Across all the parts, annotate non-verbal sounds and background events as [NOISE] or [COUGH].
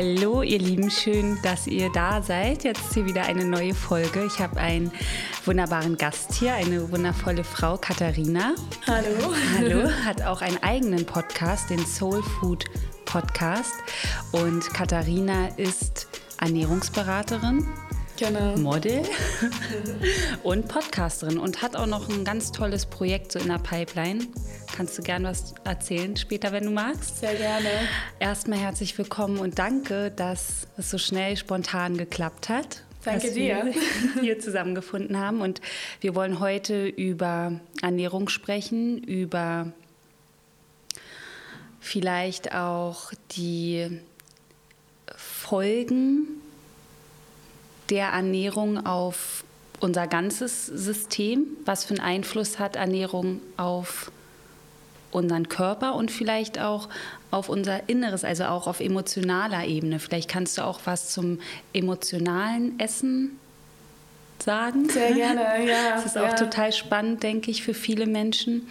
Hallo ihr Lieben, schön, dass ihr da seid. Jetzt ist hier wieder eine neue Folge. Ich habe einen wunderbaren Gast hier, eine wundervolle Frau, Katharina. Hallo. Hallo, [LAUGHS] hat auch einen eigenen Podcast, den Soul Food Podcast. Und Katharina ist Ernährungsberaterin, Genau. Model [LAUGHS] und Podcasterin und hat auch noch ein ganz tolles Projekt so in der Pipeline. Kannst du gern was erzählen später, wenn du magst? Sehr gerne. Erstmal herzlich willkommen und danke, dass es so schnell spontan geklappt hat. Danke dass dir. Wir [LAUGHS] hier zusammengefunden haben und wir wollen heute über Ernährung sprechen, über vielleicht auch die Folgen der Ernährung auf unser ganzes System? Was für einen Einfluss hat Ernährung auf unseren Körper und vielleicht auch auf unser Inneres, also auch auf emotionaler Ebene? Vielleicht kannst du auch was zum emotionalen Essen sagen. Sehr gerne, [LAUGHS] ja. Das ist auch ja. total spannend, denke ich, für viele Menschen.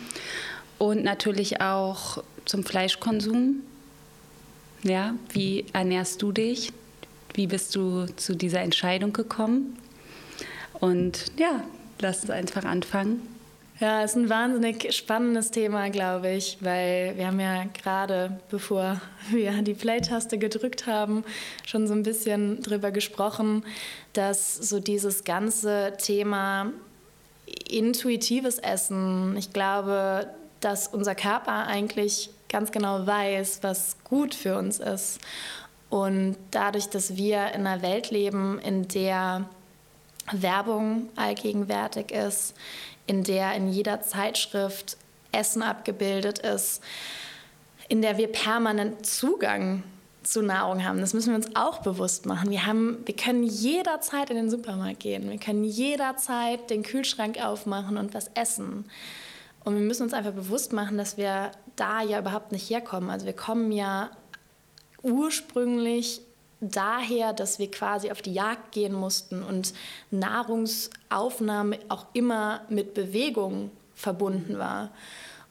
Und natürlich auch zum Fleischkonsum. Ja, wie ernährst du dich? Wie bist du zu dieser Entscheidung gekommen? Und ja, lass uns einfach anfangen. Ja, ist ein wahnsinnig spannendes Thema, glaube ich, weil wir haben ja gerade, bevor wir die Play-Taste gedrückt haben, schon so ein bisschen drüber gesprochen, dass so dieses ganze Thema intuitives Essen, ich glaube, dass unser Körper eigentlich ganz genau weiß, was gut für uns ist. Und dadurch, dass wir in einer Welt leben, in der Werbung allgegenwärtig ist, in der in jeder Zeitschrift Essen abgebildet ist, in der wir permanent Zugang zu Nahrung haben. Das müssen wir uns auch bewusst machen. Wir, haben, wir können jederzeit in den Supermarkt gehen. Wir können jederzeit den Kühlschrank aufmachen und was essen. Und wir müssen uns einfach bewusst machen, dass wir da ja überhaupt nicht herkommen. Also wir kommen ja ursprünglich daher, dass wir quasi auf die Jagd gehen mussten und Nahrungsaufnahme auch immer mit Bewegung verbunden war.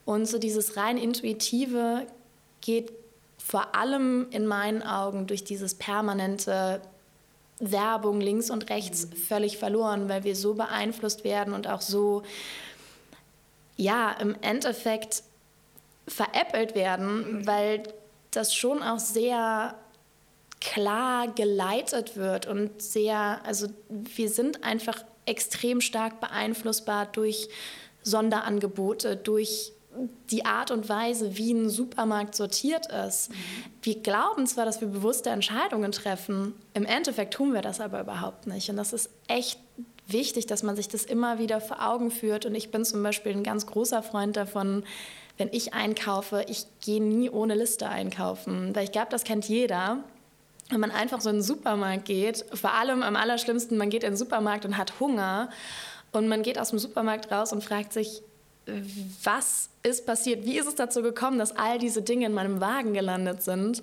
Und so dieses rein intuitive geht vor allem in meinen Augen durch dieses permanente Werbung links und rechts völlig verloren, weil wir so beeinflusst werden und auch so, ja, im Endeffekt veräppelt werden, weil das schon auch sehr klar geleitet wird und sehr, also wir sind einfach extrem stark beeinflussbar durch Sonderangebote, durch die Art und Weise, wie ein Supermarkt sortiert ist. Mhm. Wir glauben zwar, dass wir bewusste Entscheidungen treffen, im Endeffekt tun wir das aber überhaupt nicht. Und das ist echt wichtig, dass man sich das immer wieder vor Augen führt. Und ich bin zum Beispiel ein ganz großer Freund davon, wenn ich einkaufe, ich gehe nie ohne Liste einkaufen, weil ich glaube, das kennt jeder. Wenn man einfach so in den Supermarkt geht, vor allem am allerschlimmsten, man geht in den Supermarkt und hat Hunger und man geht aus dem Supermarkt raus und fragt sich, was ist passiert? Wie ist es dazu gekommen, dass all diese Dinge in meinem Wagen gelandet sind?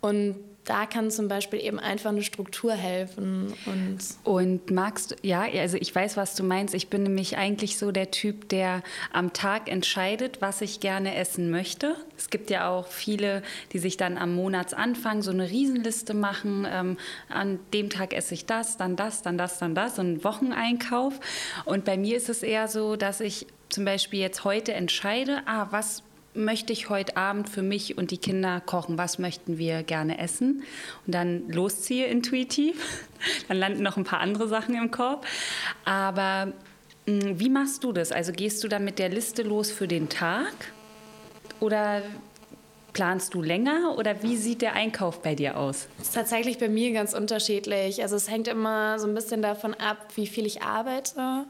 Und da kann zum Beispiel eben einfach eine Struktur helfen. Und, und magst ja, also ich weiß, was du meinst. Ich bin nämlich eigentlich so der Typ, der am Tag entscheidet, was ich gerne essen möchte. Es gibt ja auch viele, die sich dann am Monatsanfang so eine Riesenliste machen. Ähm, an dem Tag esse ich das, dann das, dann das, dann das, so einen Wocheneinkauf. Und bei mir ist es eher so, dass ich zum Beispiel jetzt heute entscheide, ah, was möchte ich heute Abend für mich und die Kinder kochen? Was möchten wir gerne essen? Und dann losziehe intuitiv. [LAUGHS] Dann landen noch ein paar andere Sachen im Korb. Aber mh, wie machst du das? Also gehst du dann mit der Liste los für den Tag? Oder planst du länger oder wie sieht der Einkauf bei dir aus? Das ist tatsächlich bei mir ganz unterschiedlich. Also es hängt immer so ein bisschen davon ab, wie viel ich arbeite.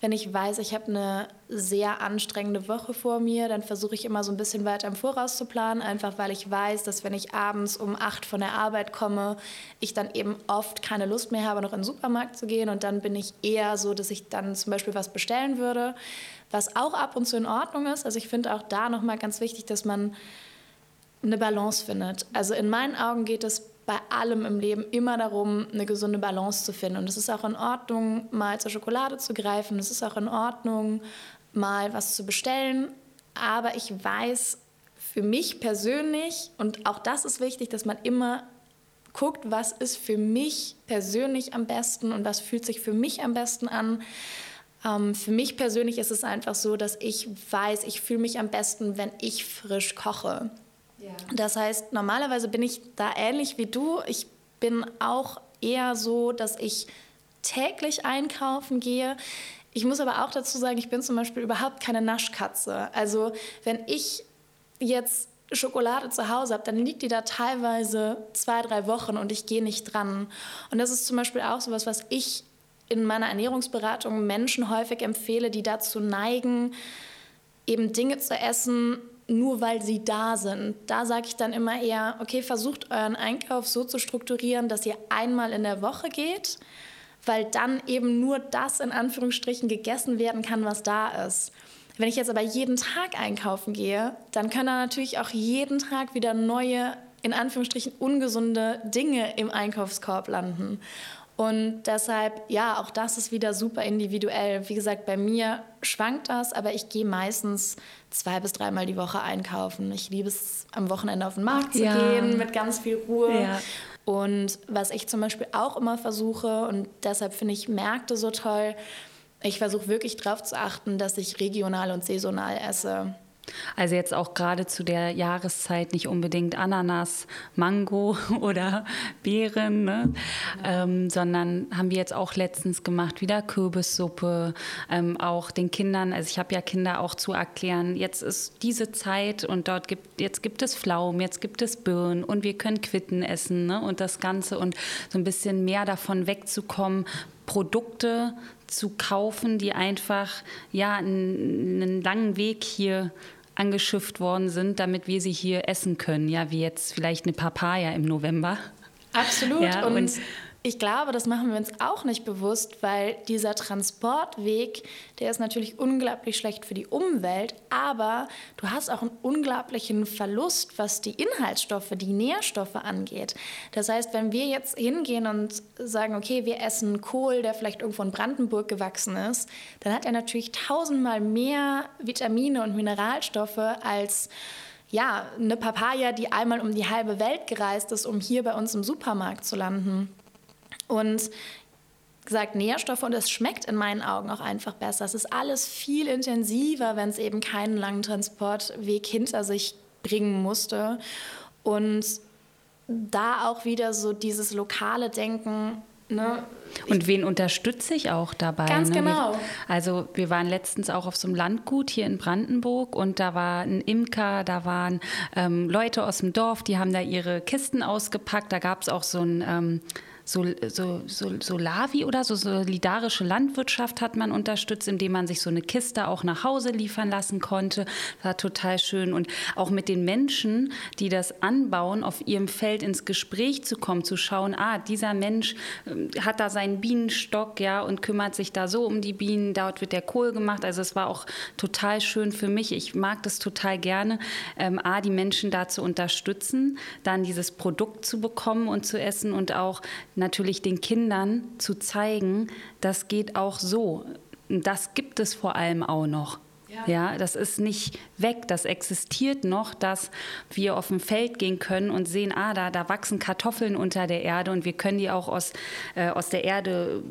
Wenn ich weiß, ich habe eine sehr anstrengende Woche vor mir, dann versuche ich immer so ein bisschen weiter im Voraus zu planen, einfach weil ich weiß, dass wenn ich abends um acht von der Arbeit komme, ich dann eben oft keine Lust mehr habe, noch in den Supermarkt zu gehen und dann bin ich eher so, dass ich dann zum Beispiel was bestellen würde, was auch ab und zu in Ordnung ist. Also ich finde auch da nochmal ganz wichtig, dass man eine Balance findet. Also in meinen Augen geht es bei allem im Leben immer darum, eine gesunde Balance zu finden. Und es ist auch in Ordnung, mal zur Schokolade zu greifen. Es ist auch in Ordnung, mal was zu bestellen. Aber ich weiß für mich persönlich, und auch das ist wichtig, dass man immer guckt, was ist für mich persönlich am besten und was fühlt sich für mich am besten an. Ähm, für mich persönlich ist es einfach so, dass ich weiß, ich fühle mich am besten, wenn ich frisch koche. Das heißt, normalerweise bin ich da ähnlich wie du. Ich bin auch eher so, dass ich täglich einkaufen gehe. Ich muss aber auch dazu sagen, ich bin zum Beispiel überhaupt keine Naschkatze. Also wenn ich jetzt Schokolade zu Hause habe, dann liegt die da teilweise zwei, drei Wochen und ich gehe nicht dran. Und das ist zum Beispiel auch so etwas, was ich in meiner Ernährungsberatung Menschen häufig empfehle, die dazu neigen, eben Dinge zu essen, nur weil sie da sind. Da sage ich dann immer eher, okay, versucht euren Einkauf so zu strukturieren, dass ihr einmal in der Woche geht, weil dann eben nur das in Anführungsstrichen gegessen werden kann, was da ist. Wenn ich jetzt aber jeden Tag einkaufen gehe, dann können da natürlich auch jeden Tag wieder neue, in Anführungsstrichen ungesunde Dinge im Einkaufskorb landen. Und deshalb, ja, auch das ist wieder super individuell. Wie gesagt, bei mir schwankt das, aber ich gehe meistens zwei bis dreimal die Woche einkaufen. Ich liebe es, am Wochenende auf den Markt zu ja. gehen mit ganz viel Ruhe. Ja. Und was ich zum Beispiel auch immer versuche, und deshalb finde ich Märkte so toll, ich versuche wirklich darauf zu achten, dass ich regional und saisonal esse. Also jetzt auch gerade zu der Jahreszeit nicht unbedingt Ananas, Mango [LAUGHS] oder Beeren, ne? ja. ähm, sondern haben wir jetzt auch letztens gemacht, wieder Kürbissuppe, ähm, auch den Kindern, also ich habe ja Kinder auch zu erklären, jetzt ist diese Zeit und dort gibt, jetzt gibt es Pflaumen, jetzt gibt es Birnen und wir können Quitten essen ne? und das Ganze und so ein bisschen mehr davon wegzukommen, Produkte zu kaufen, die einfach ja einen, einen langen Weg hier angeschifft worden sind, damit wir sie hier essen können. Ja, wie jetzt vielleicht eine Papaya im November. Absolut. Ja, und, und ich glaube, das machen wir uns auch nicht bewusst, weil dieser Transportweg, der ist natürlich unglaublich schlecht für die Umwelt, aber du hast auch einen unglaublichen Verlust, was die Inhaltsstoffe, die Nährstoffe angeht. Das heißt, wenn wir jetzt hingehen und sagen, okay, wir essen Kohl, der vielleicht irgendwo in Brandenburg gewachsen ist, dann hat er natürlich tausendmal mehr Vitamine und Mineralstoffe als ja, eine Papaya, die einmal um die halbe Welt gereist ist, um hier bei uns im Supermarkt zu landen. Und gesagt, Nährstoffe und es schmeckt in meinen Augen auch einfach besser. Es ist alles viel intensiver, wenn es eben keinen langen Transportweg hinter sich bringen musste. Und da auch wieder so dieses lokale Denken. Ne? Und wen unterstütze ich auch dabei? Ganz ne? genau. Also wir waren letztens auch auf so einem Landgut hier in Brandenburg und da war ein Imker, da waren ähm, Leute aus dem Dorf, die haben da ihre Kisten ausgepackt. Da gab es auch so ein... Ähm, so, so, so, Solavi oder so solidarische Landwirtschaft hat man unterstützt, indem man sich so eine Kiste auch nach Hause liefern lassen konnte. War total schön. Und auch mit den Menschen, die das anbauen, auf ihrem Feld ins Gespräch zu kommen, zu schauen, ah, dieser Mensch ähm, hat da seinen Bienenstock, ja, und kümmert sich da so um die Bienen. Dort wird der Kohl gemacht. Also es war auch total schön für mich. Ich mag das total gerne, ähm, A, die Menschen da zu unterstützen, dann dieses Produkt zu bekommen und zu essen und auch natürlich den Kindern zu zeigen, das geht auch so. Das gibt es vor allem auch noch. Ja. das ist nicht weg, das existiert noch, dass wir auf dem Feld gehen können und sehen, ah, da, da wachsen Kartoffeln unter der Erde und wir können die auch aus, äh, aus der Erde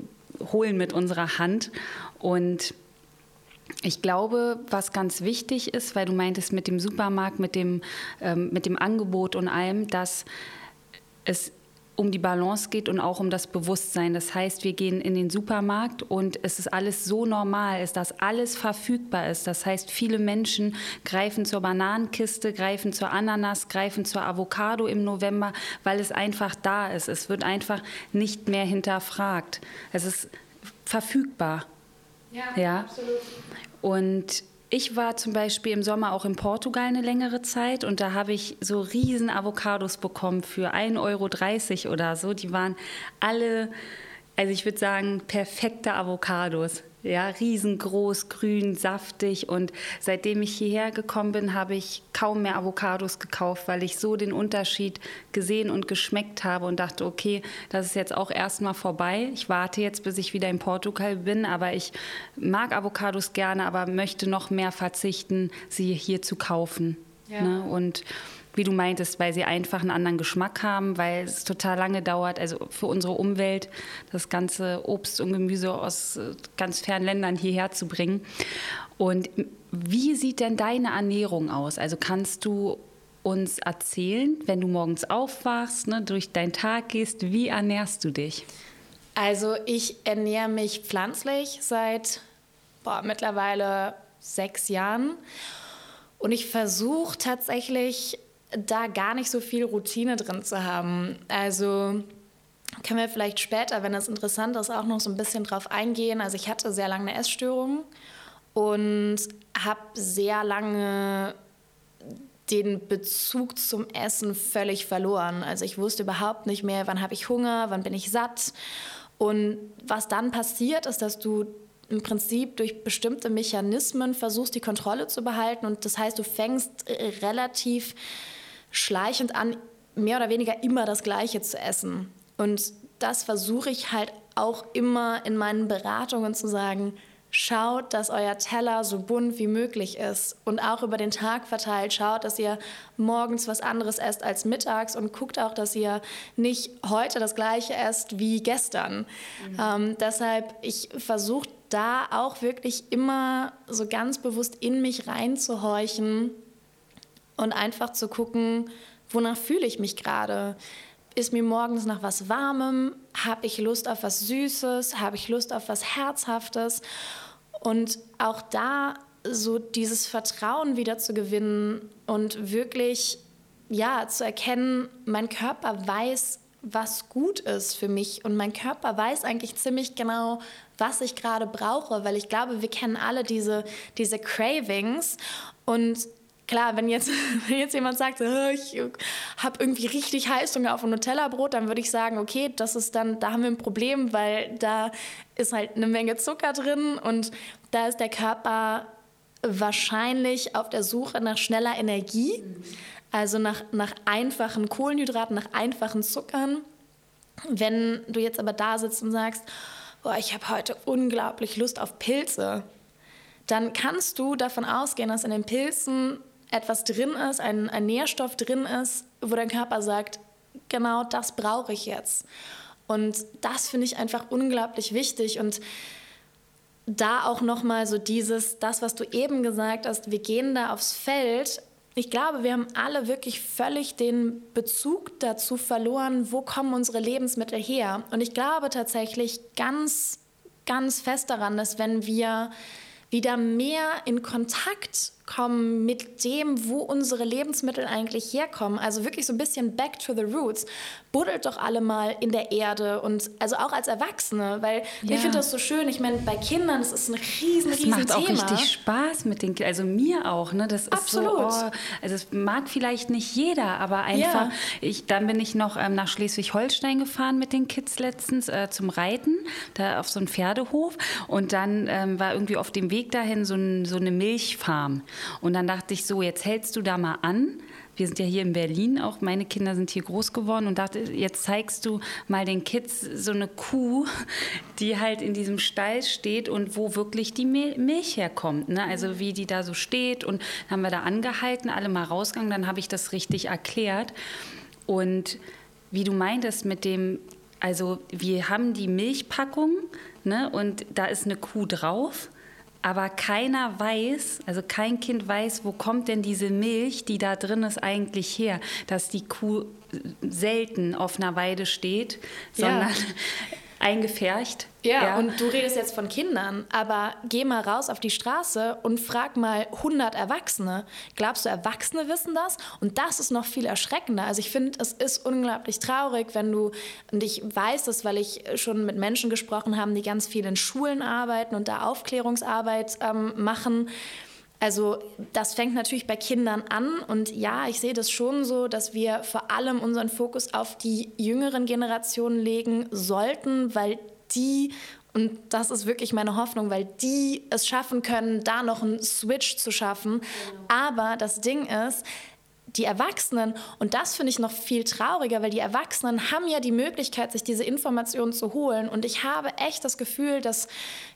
holen mit unserer Hand. Und ich glaube, was ganz wichtig ist, weil du meintest mit dem Supermarkt, mit dem, ähm, mit dem Angebot und allem, dass es um die Balance geht und auch um das Bewusstsein. Das heißt, wir gehen in den Supermarkt und es ist alles so normal ist, dass alles verfügbar ist. Das heißt, viele Menschen greifen zur Bananenkiste, greifen zur Ananas, greifen zur Avocado im November, weil es einfach da ist. Es wird einfach nicht mehr hinterfragt. Es ist verfügbar. Ja, ja? absolut. Und ich war zum Beispiel im Sommer auch in Portugal eine längere Zeit und da habe ich so riesen Avocados bekommen für 1,30 Euro oder so. Die waren alle, also ich würde sagen, perfekte Avocados. Ja, riesengroß, grün, saftig. Und seitdem ich hierher gekommen bin, habe ich kaum mehr Avocados gekauft, weil ich so den Unterschied gesehen und geschmeckt habe und dachte, okay, das ist jetzt auch erstmal vorbei. Ich warte jetzt, bis ich wieder in Portugal bin, aber ich mag Avocados gerne, aber möchte noch mehr verzichten, sie hier zu kaufen. Ja. Ne? Und wie du meintest, weil sie einfach einen anderen Geschmack haben, weil es total lange dauert, also für unsere Umwelt das ganze Obst und Gemüse aus äh, ganz fernen Ländern hierher zu bringen. Und wie sieht denn deine Ernährung aus? Also kannst du uns erzählen, wenn du morgens aufwachst, ne, durch deinen Tag gehst, wie ernährst du dich? Also ich ernähre mich pflanzlich seit boah, mittlerweile sechs Jahren und ich versuche tatsächlich da gar nicht so viel Routine drin zu haben. Also können wir vielleicht später, wenn das interessant ist, auch noch so ein bisschen drauf eingehen. Also ich hatte sehr lange eine Essstörung und habe sehr lange den Bezug zum Essen völlig verloren. Also ich wusste überhaupt nicht mehr, wann habe ich Hunger, wann bin ich satt. Und was dann passiert, ist, dass du im Prinzip durch bestimmte Mechanismen versuchst, die Kontrolle zu behalten. Und das heißt, du fängst relativ schleichend an, mehr oder weniger immer das Gleiche zu essen. Und das versuche ich halt auch immer in meinen Beratungen zu sagen, schaut, dass euer Teller so bunt wie möglich ist und auch über den Tag verteilt schaut, dass ihr morgens was anderes esst als mittags und guckt auch, dass ihr nicht heute das gleiche esst wie gestern. Mhm. Ähm, deshalb, ich versuche da auch wirklich immer so ganz bewusst in mich reinzuhorchen und einfach zu gucken, wonach fühle ich mich gerade ist mir morgens nach was Warmem? Habe ich Lust auf was Süßes? Habe ich Lust auf was Herzhaftes? Und auch da so dieses Vertrauen wieder zu gewinnen und wirklich ja zu erkennen, mein Körper weiß, was gut ist für mich und mein Körper weiß eigentlich ziemlich genau, was ich gerade brauche, weil ich glaube, wir kennen alle diese, diese Cravings und klar, wenn jetzt, [LAUGHS] wenn jetzt jemand sagt, ich habe irgendwie richtig Heißhunger auf ein Nutella-Brot, dann würde ich sagen, okay, das ist dann, da haben wir ein Problem, weil da ist halt eine Menge Zucker drin und da ist der Körper wahrscheinlich auf der Suche nach schneller Energie, also nach, nach einfachen Kohlenhydraten, nach einfachen Zuckern. Wenn du jetzt aber da sitzt und sagst, boah, ich habe heute unglaublich Lust auf Pilze, dann kannst du davon ausgehen, dass in den Pilzen etwas drin ist, ein, ein Nährstoff drin ist, wo dein Körper sagt, genau das brauche ich jetzt. Und das finde ich einfach unglaublich wichtig und da auch noch mal so dieses das was du eben gesagt hast, wir gehen da aufs Feld. Ich glaube, wir haben alle wirklich völlig den Bezug dazu verloren, wo kommen unsere Lebensmittel her? Und ich glaube tatsächlich ganz ganz fest daran, dass wenn wir wieder mehr in Kontakt kommen mit dem, wo unsere Lebensmittel eigentlich herkommen. Also wirklich so ein bisschen back to the roots. Buddelt doch alle mal in der Erde und also auch als Erwachsene, weil ja. ich finde das so schön. Ich meine, bei Kindern, das ist ein riesen, das riesen macht auch richtig Spaß mit den Kindern, also mir auch. Ne? Das ist Absolut. so, oh, also es mag vielleicht nicht jeder, aber einfach, ja. ich, dann bin ich noch ähm, nach Schleswig-Holstein gefahren mit den Kids letztens äh, zum Reiten, da auf so einen Pferdehof und dann ähm, war irgendwie auf dem Weg dahin so, ein, so eine Milchfarm. Und dann dachte ich so, jetzt hältst du da mal an. Wir sind ja hier in Berlin, auch meine Kinder sind hier groß geworden und dachte, jetzt zeigst du mal den Kids so eine Kuh, die halt in diesem Stall steht und wo wirklich die Milch herkommt. Ne? Also wie die da so steht und haben wir da angehalten, alle mal rausgegangen, dann habe ich das richtig erklärt. Und wie du meintest mit dem, also wir haben die Milchpackung ne, und da ist eine Kuh drauf aber keiner weiß, also kein Kind weiß, wo kommt denn diese Milch, die da drin ist, eigentlich her, dass die Kuh selten auf einer Weide steht, sondern ja. Eingefärcht. Ja, ja, und du redest jetzt von Kindern, aber geh mal raus auf die Straße und frag mal 100 Erwachsene. Glaubst du, Erwachsene wissen das? Und das ist noch viel erschreckender. Also ich finde, es ist unglaublich traurig, wenn du, und ich weiß das, weil ich schon mit Menschen gesprochen habe, die ganz viel in Schulen arbeiten und da Aufklärungsarbeit ähm, machen, also das fängt natürlich bei Kindern an und ja, ich sehe das schon so, dass wir vor allem unseren Fokus auf die jüngeren Generationen legen sollten, weil die und das ist wirklich meine Hoffnung, weil die es schaffen können, da noch einen Switch zu schaffen. Aber das Ding ist, die Erwachsenen, und das finde ich noch viel trauriger, weil die Erwachsenen haben ja die Möglichkeit, sich diese Informationen zu holen. Und ich habe echt das Gefühl, dass,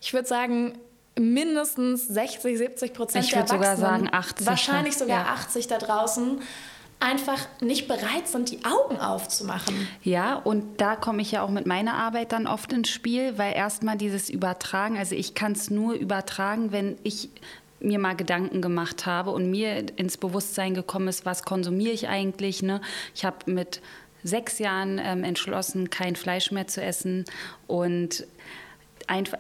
ich würde sagen, mindestens 60, 70 Prozent der Erwachsenen, sogar sagen 80, wahrscheinlich sogar ja. 80 da draußen, einfach nicht bereit sind, die Augen aufzumachen. Ja, und da komme ich ja auch mit meiner Arbeit dann oft ins Spiel, weil erstmal dieses Übertragen, also ich kann es nur übertragen, wenn ich mir mal Gedanken gemacht habe und mir ins Bewusstsein gekommen ist, was konsumiere ich eigentlich. Ne? Ich habe mit sechs Jahren ähm, entschlossen, kein Fleisch mehr zu essen und einfach,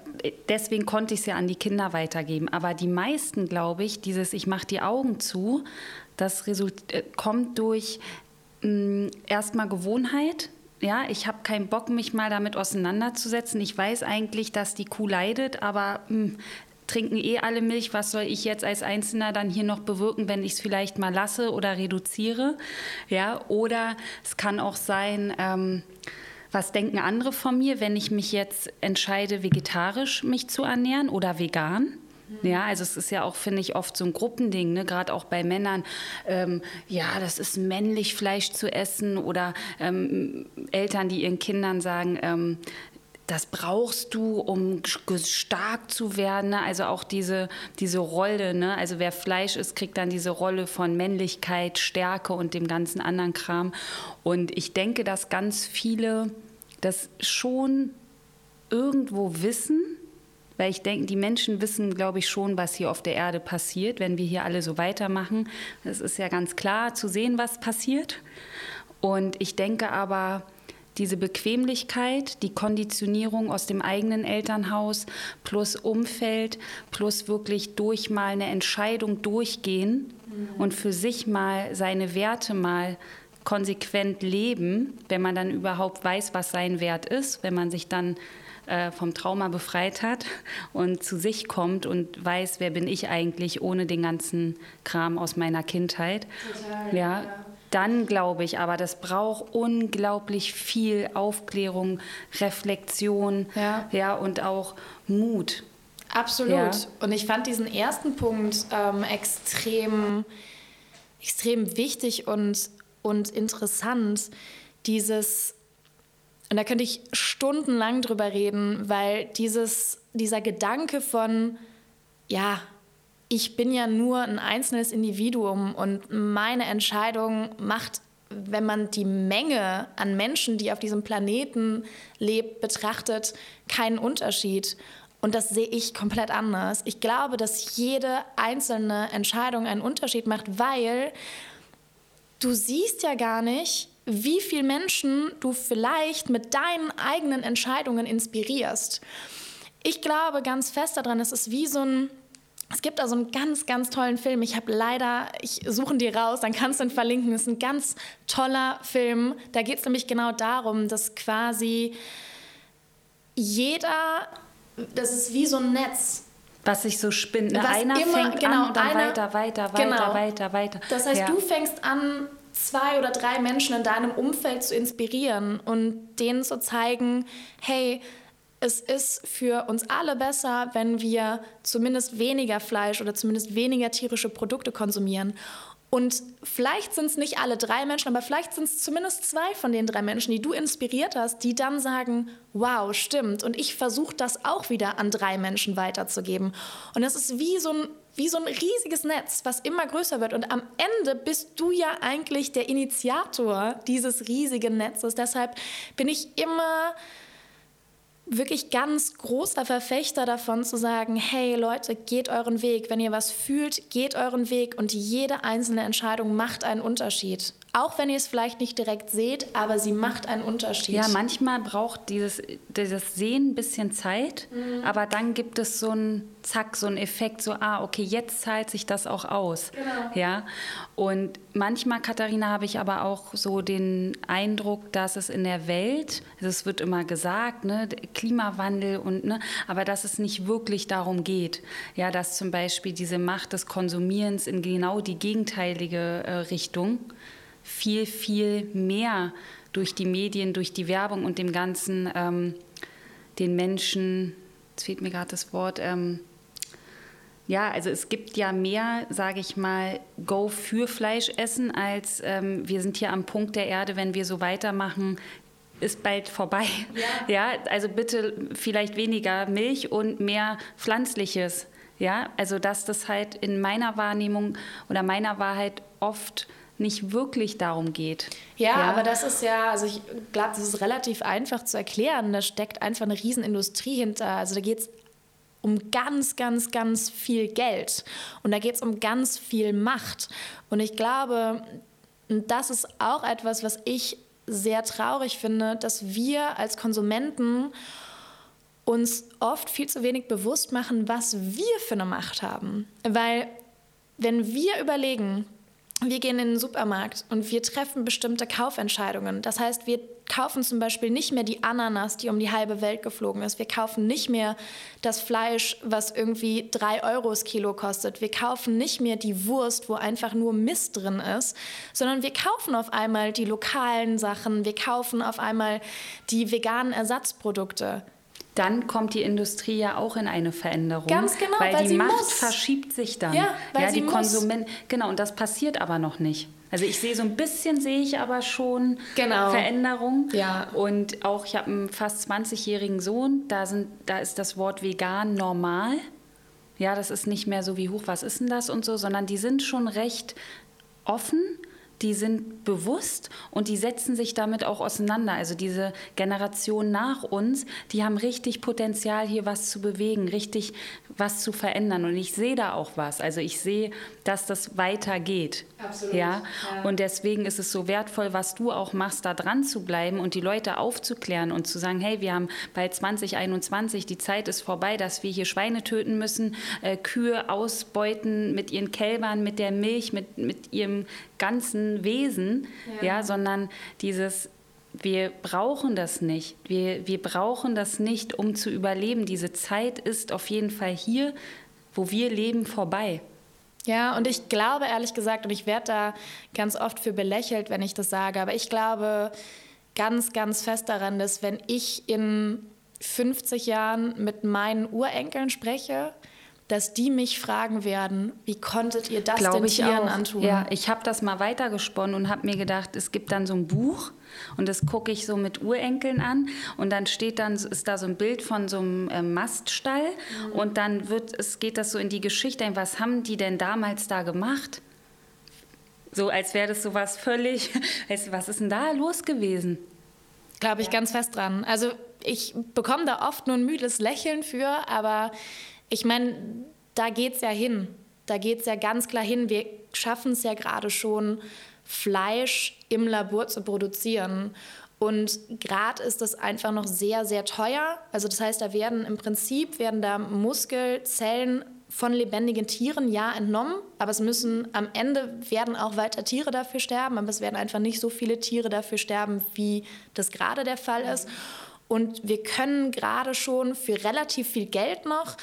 deswegen konnte ich es ja an die Kinder weitergeben. Aber die meisten, glaube ich, dieses Ich mache die Augen zu, das Result äh, kommt durch mm, erstmal Gewohnheit. Ja, ich habe keinen Bock, mich mal damit auseinanderzusetzen. Ich weiß eigentlich, dass die Kuh leidet, aber mh, mm, trinken eh alle Milch. Was soll ich jetzt als Einzelner dann hier noch bewirken, wenn ich es vielleicht mal lasse oder reduziere? Ja, oder es kann auch sein, ähm, was denken andere von mir, wenn ich mich jetzt entscheide, vegetarisch mich zu ernähren oder vegan? Ja, also es ist ja auch, finde ich, oft so ein Gruppending, ne? gerade auch bei Männern. Ähm, ja, das ist männlich, Fleisch zu essen oder ähm, Eltern, die ihren Kindern sagen, ähm, das brauchst du, um stark zu werden. Ne? Also auch diese, diese Rolle, ne? also wer Fleisch ist, kriegt dann diese Rolle von Männlichkeit, Stärke und dem ganzen anderen Kram. Und ich denke, dass ganz viele das schon irgendwo wissen, weil ich denke, die Menschen wissen, glaube ich, schon, was hier auf der Erde passiert, wenn wir hier alle so weitermachen. Es ist ja ganz klar zu sehen, was passiert. Und ich denke aber, diese Bequemlichkeit, die Konditionierung aus dem eigenen Elternhaus plus Umfeld plus wirklich durch mal eine Entscheidung durchgehen mhm. und für sich mal seine Werte mal konsequent leben, wenn man dann überhaupt weiß, was sein Wert ist, wenn man sich dann äh, vom Trauma befreit hat und zu sich kommt und weiß, wer bin ich eigentlich ohne den ganzen Kram aus meiner Kindheit. Total, ja. ja. Dann glaube ich aber, das braucht unglaublich viel Aufklärung, Reflexion ja, ja und auch Mut. Absolut. Ja. Und ich fand diesen ersten Punkt ähm, extrem, extrem wichtig und, und interessant. Dieses und da könnte ich stundenlang drüber reden, weil dieses, dieser Gedanke von, ja, ich bin ja nur ein einzelnes Individuum und meine Entscheidung macht, wenn man die Menge an Menschen, die auf diesem Planeten lebt, betrachtet, keinen Unterschied. Und das sehe ich komplett anders. Ich glaube, dass jede einzelne Entscheidung einen Unterschied macht, weil du siehst ja gar nicht, wie viele Menschen du vielleicht mit deinen eigenen Entscheidungen inspirierst. Ich glaube ganz fest daran, es ist wie so ein es gibt da so einen ganz, ganz tollen Film. Ich habe leider, ich suche dir raus, dann kannst du ihn verlinken. Es ist ein ganz toller Film. Da geht es nämlich genau darum, dass quasi jeder, das ist wie so ein Netz. Was sich so spinnt. Ne? Einer immer, fängt genau, an und dann einer, weiter, weiter, weiter, genau. weiter, weiter. Das heißt, ja. du fängst an, zwei oder drei Menschen in deinem Umfeld zu inspirieren und denen zu zeigen, hey, es ist für uns alle besser, wenn wir zumindest weniger Fleisch oder zumindest weniger tierische Produkte konsumieren. Und vielleicht sind es nicht alle drei Menschen, aber vielleicht sind es zumindest zwei von den drei Menschen, die du inspiriert hast, die dann sagen, wow, stimmt. Und ich versuche das auch wieder an drei Menschen weiterzugeben. Und das ist wie so ein wie so ein riesiges Netz, was immer größer wird. Und am Ende bist du ja eigentlich der Initiator dieses riesigen Netzes. Deshalb bin ich immer wirklich ganz großer Verfechter davon zu sagen, hey Leute, geht euren Weg. Wenn ihr was fühlt, geht euren Weg und jede einzelne Entscheidung macht einen Unterschied. Auch wenn ihr es vielleicht nicht direkt seht, aber sie macht einen Unterschied. Ja, manchmal braucht dieses, dieses Sehen ein bisschen Zeit, mhm. aber dann gibt es so einen Zack, so einen Effekt, so, ah, okay, jetzt zahlt sich das auch aus. Genau. Ja, und manchmal, Katharina, habe ich aber auch so den Eindruck, dass es in der Welt, also es wird immer gesagt, ne, Klimawandel und, ne, aber dass es nicht wirklich darum geht. Ja, dass zum Beispiel diese Macht des Konsumierens in genau die gegenteilige äh, Richtung viel, viel mehr durch die Medien, durch die Werbung und dem Ganzen ähm, den Menschen, jetzt fehlt mir gerade das Wort, ähm, ja, also es gibt ja mehr, sage ich mal, Go für Fleisch essen, als ähm, wir sind hier am Punkt der Erde, wenn wir so weitermachen, ist bald vorbei. Ja. ja, also bitte vielleicht weniger Milch und mehr Pflanzliches. Ja, also dass das halt in meiner Wahrnehmung oder meiner Wahrheit oft nicht wirklich darum geht. Ja, ja, aber das ist ja, also ich glaube, das ist relativ einfach zu erklären. Da steckt einfach eine Riesenindustrie hinter. Also da geht es um ganz, ganz, ganz viel Geld. Und da geht es um ganz viel Macht. Und ich glaube, das ist auch etwas, was ich sehr traurig finde, dass wir als Konsumenten uns oft viel zu wenig bewusst machen, was wir für eine Macht haben. Weil wenn wir überlegen, wir gehen in den Supermarkt und wir treffen bestimmte Kaufentscheidungen. Das heißt, wir kaufen zum Beispiel nicht mehr die Ananas, die um die halbe Welt geflogen ist. Wir kaufen nicht mehr das Fleisch, was irgendwie drei Euro das Kilo kostet. Wir kaufen nicht mehr die Wurst, wo einfach nur Mist drin ist, sondern wir kaufen auf einmal die lokalen Sachen. Wir kaufen auf einmal die veganen Ersatzprodukte dann kommt die Industrie ja auch in eine Veränderung. Ganz genau, weil, weil die Macht muss. verschiebt sich dann. Ja, weil ja die Konsumenten. Genau, und das passiert aber noch nicht. Also ich sehe so ein bisschen sehe ich aber schon genau. Veränderung. Ja. Und auch ich habe einen fast 20-jährigen Sohn, da sind da ist das Wort vegan normal. Ja, das ist nicht mehr so wie hoch, was ist denn das und so, sondern die sind schon recht offen die sind bewusst und die setzen sich damit auch auseinander. Also diese Generation nach uns, die haben richtig Potenzial, hier was zu bewegen, richtig was zu verändern. Und ich sehe da auch was. Also ich sehe, dass das weitergeht. Absolut. Ja? ja? Und deswegen ist es so wertvoll, was du auch machst, da dran zu bleiben und die Leute aufzuklären und zu sagen, hey, wir haben bald 2021, die Zeit ist vorbei, dass wir hier Schweine töten müssen, äh, Kühe ausbeuten mit ihren Kälbern, mit der Milch, mit, mit ihrem ganzen Wesen, ja, ja sondern dieses wir brauchen das nicht. Wir, wir brauchen das nicht, um zu überleben. Diese Zeit ist auf jeden Fall hier, wo wir leben, vorbei. Ja, und ich glaube ehrlich gesagt, und ich werde da ganz oft für belächelt, wenn ich das sage, aber ich glaube ganz, ganz fest daran, dass wenn ich in 50 Jahren mit meinen Urenkeln spreche, dass die mich fragen werden, wie konntet ihr das Glaube den Tieren auch. antun? Ja, ich habe das mal weitergesponnen und habe mir gedacht, es gibt dann so ein Buch und das gucke ich so mit Urenkeln an und dann steht dann ist da so ein Bild von so einem äh, Maststall mhm. und dann wird es geht das so in die Geschichte ein, was haben die denn damals da gemacht? So als wäre das so was völlig, [LAUGHS] was ist denn da los gewesen? Glaube ich ja. ganz fest dran. Also ich bekomme da oft nur ein müdes Lächeln für, aber ich meine, da geht es ja hin. Da geht es ja ganz klar hin. Wir schaffen es ja gerade schon, Fleisch im Labor zu produzieren. Und gerade ist das einfach noch sehr, sehr teuer. Also das heißt, da werden im Prinzip werden da Muskelzellen von lebendigen Tieren ja entnommen, aber es müssen am Ende werden auch weiter Tiere dafür sterben, aber es werden einfach nicht so viele Tiere dafür sterben, wie das gerade der Fall ist. Und wir können gerade schon für relativ viel Geld noch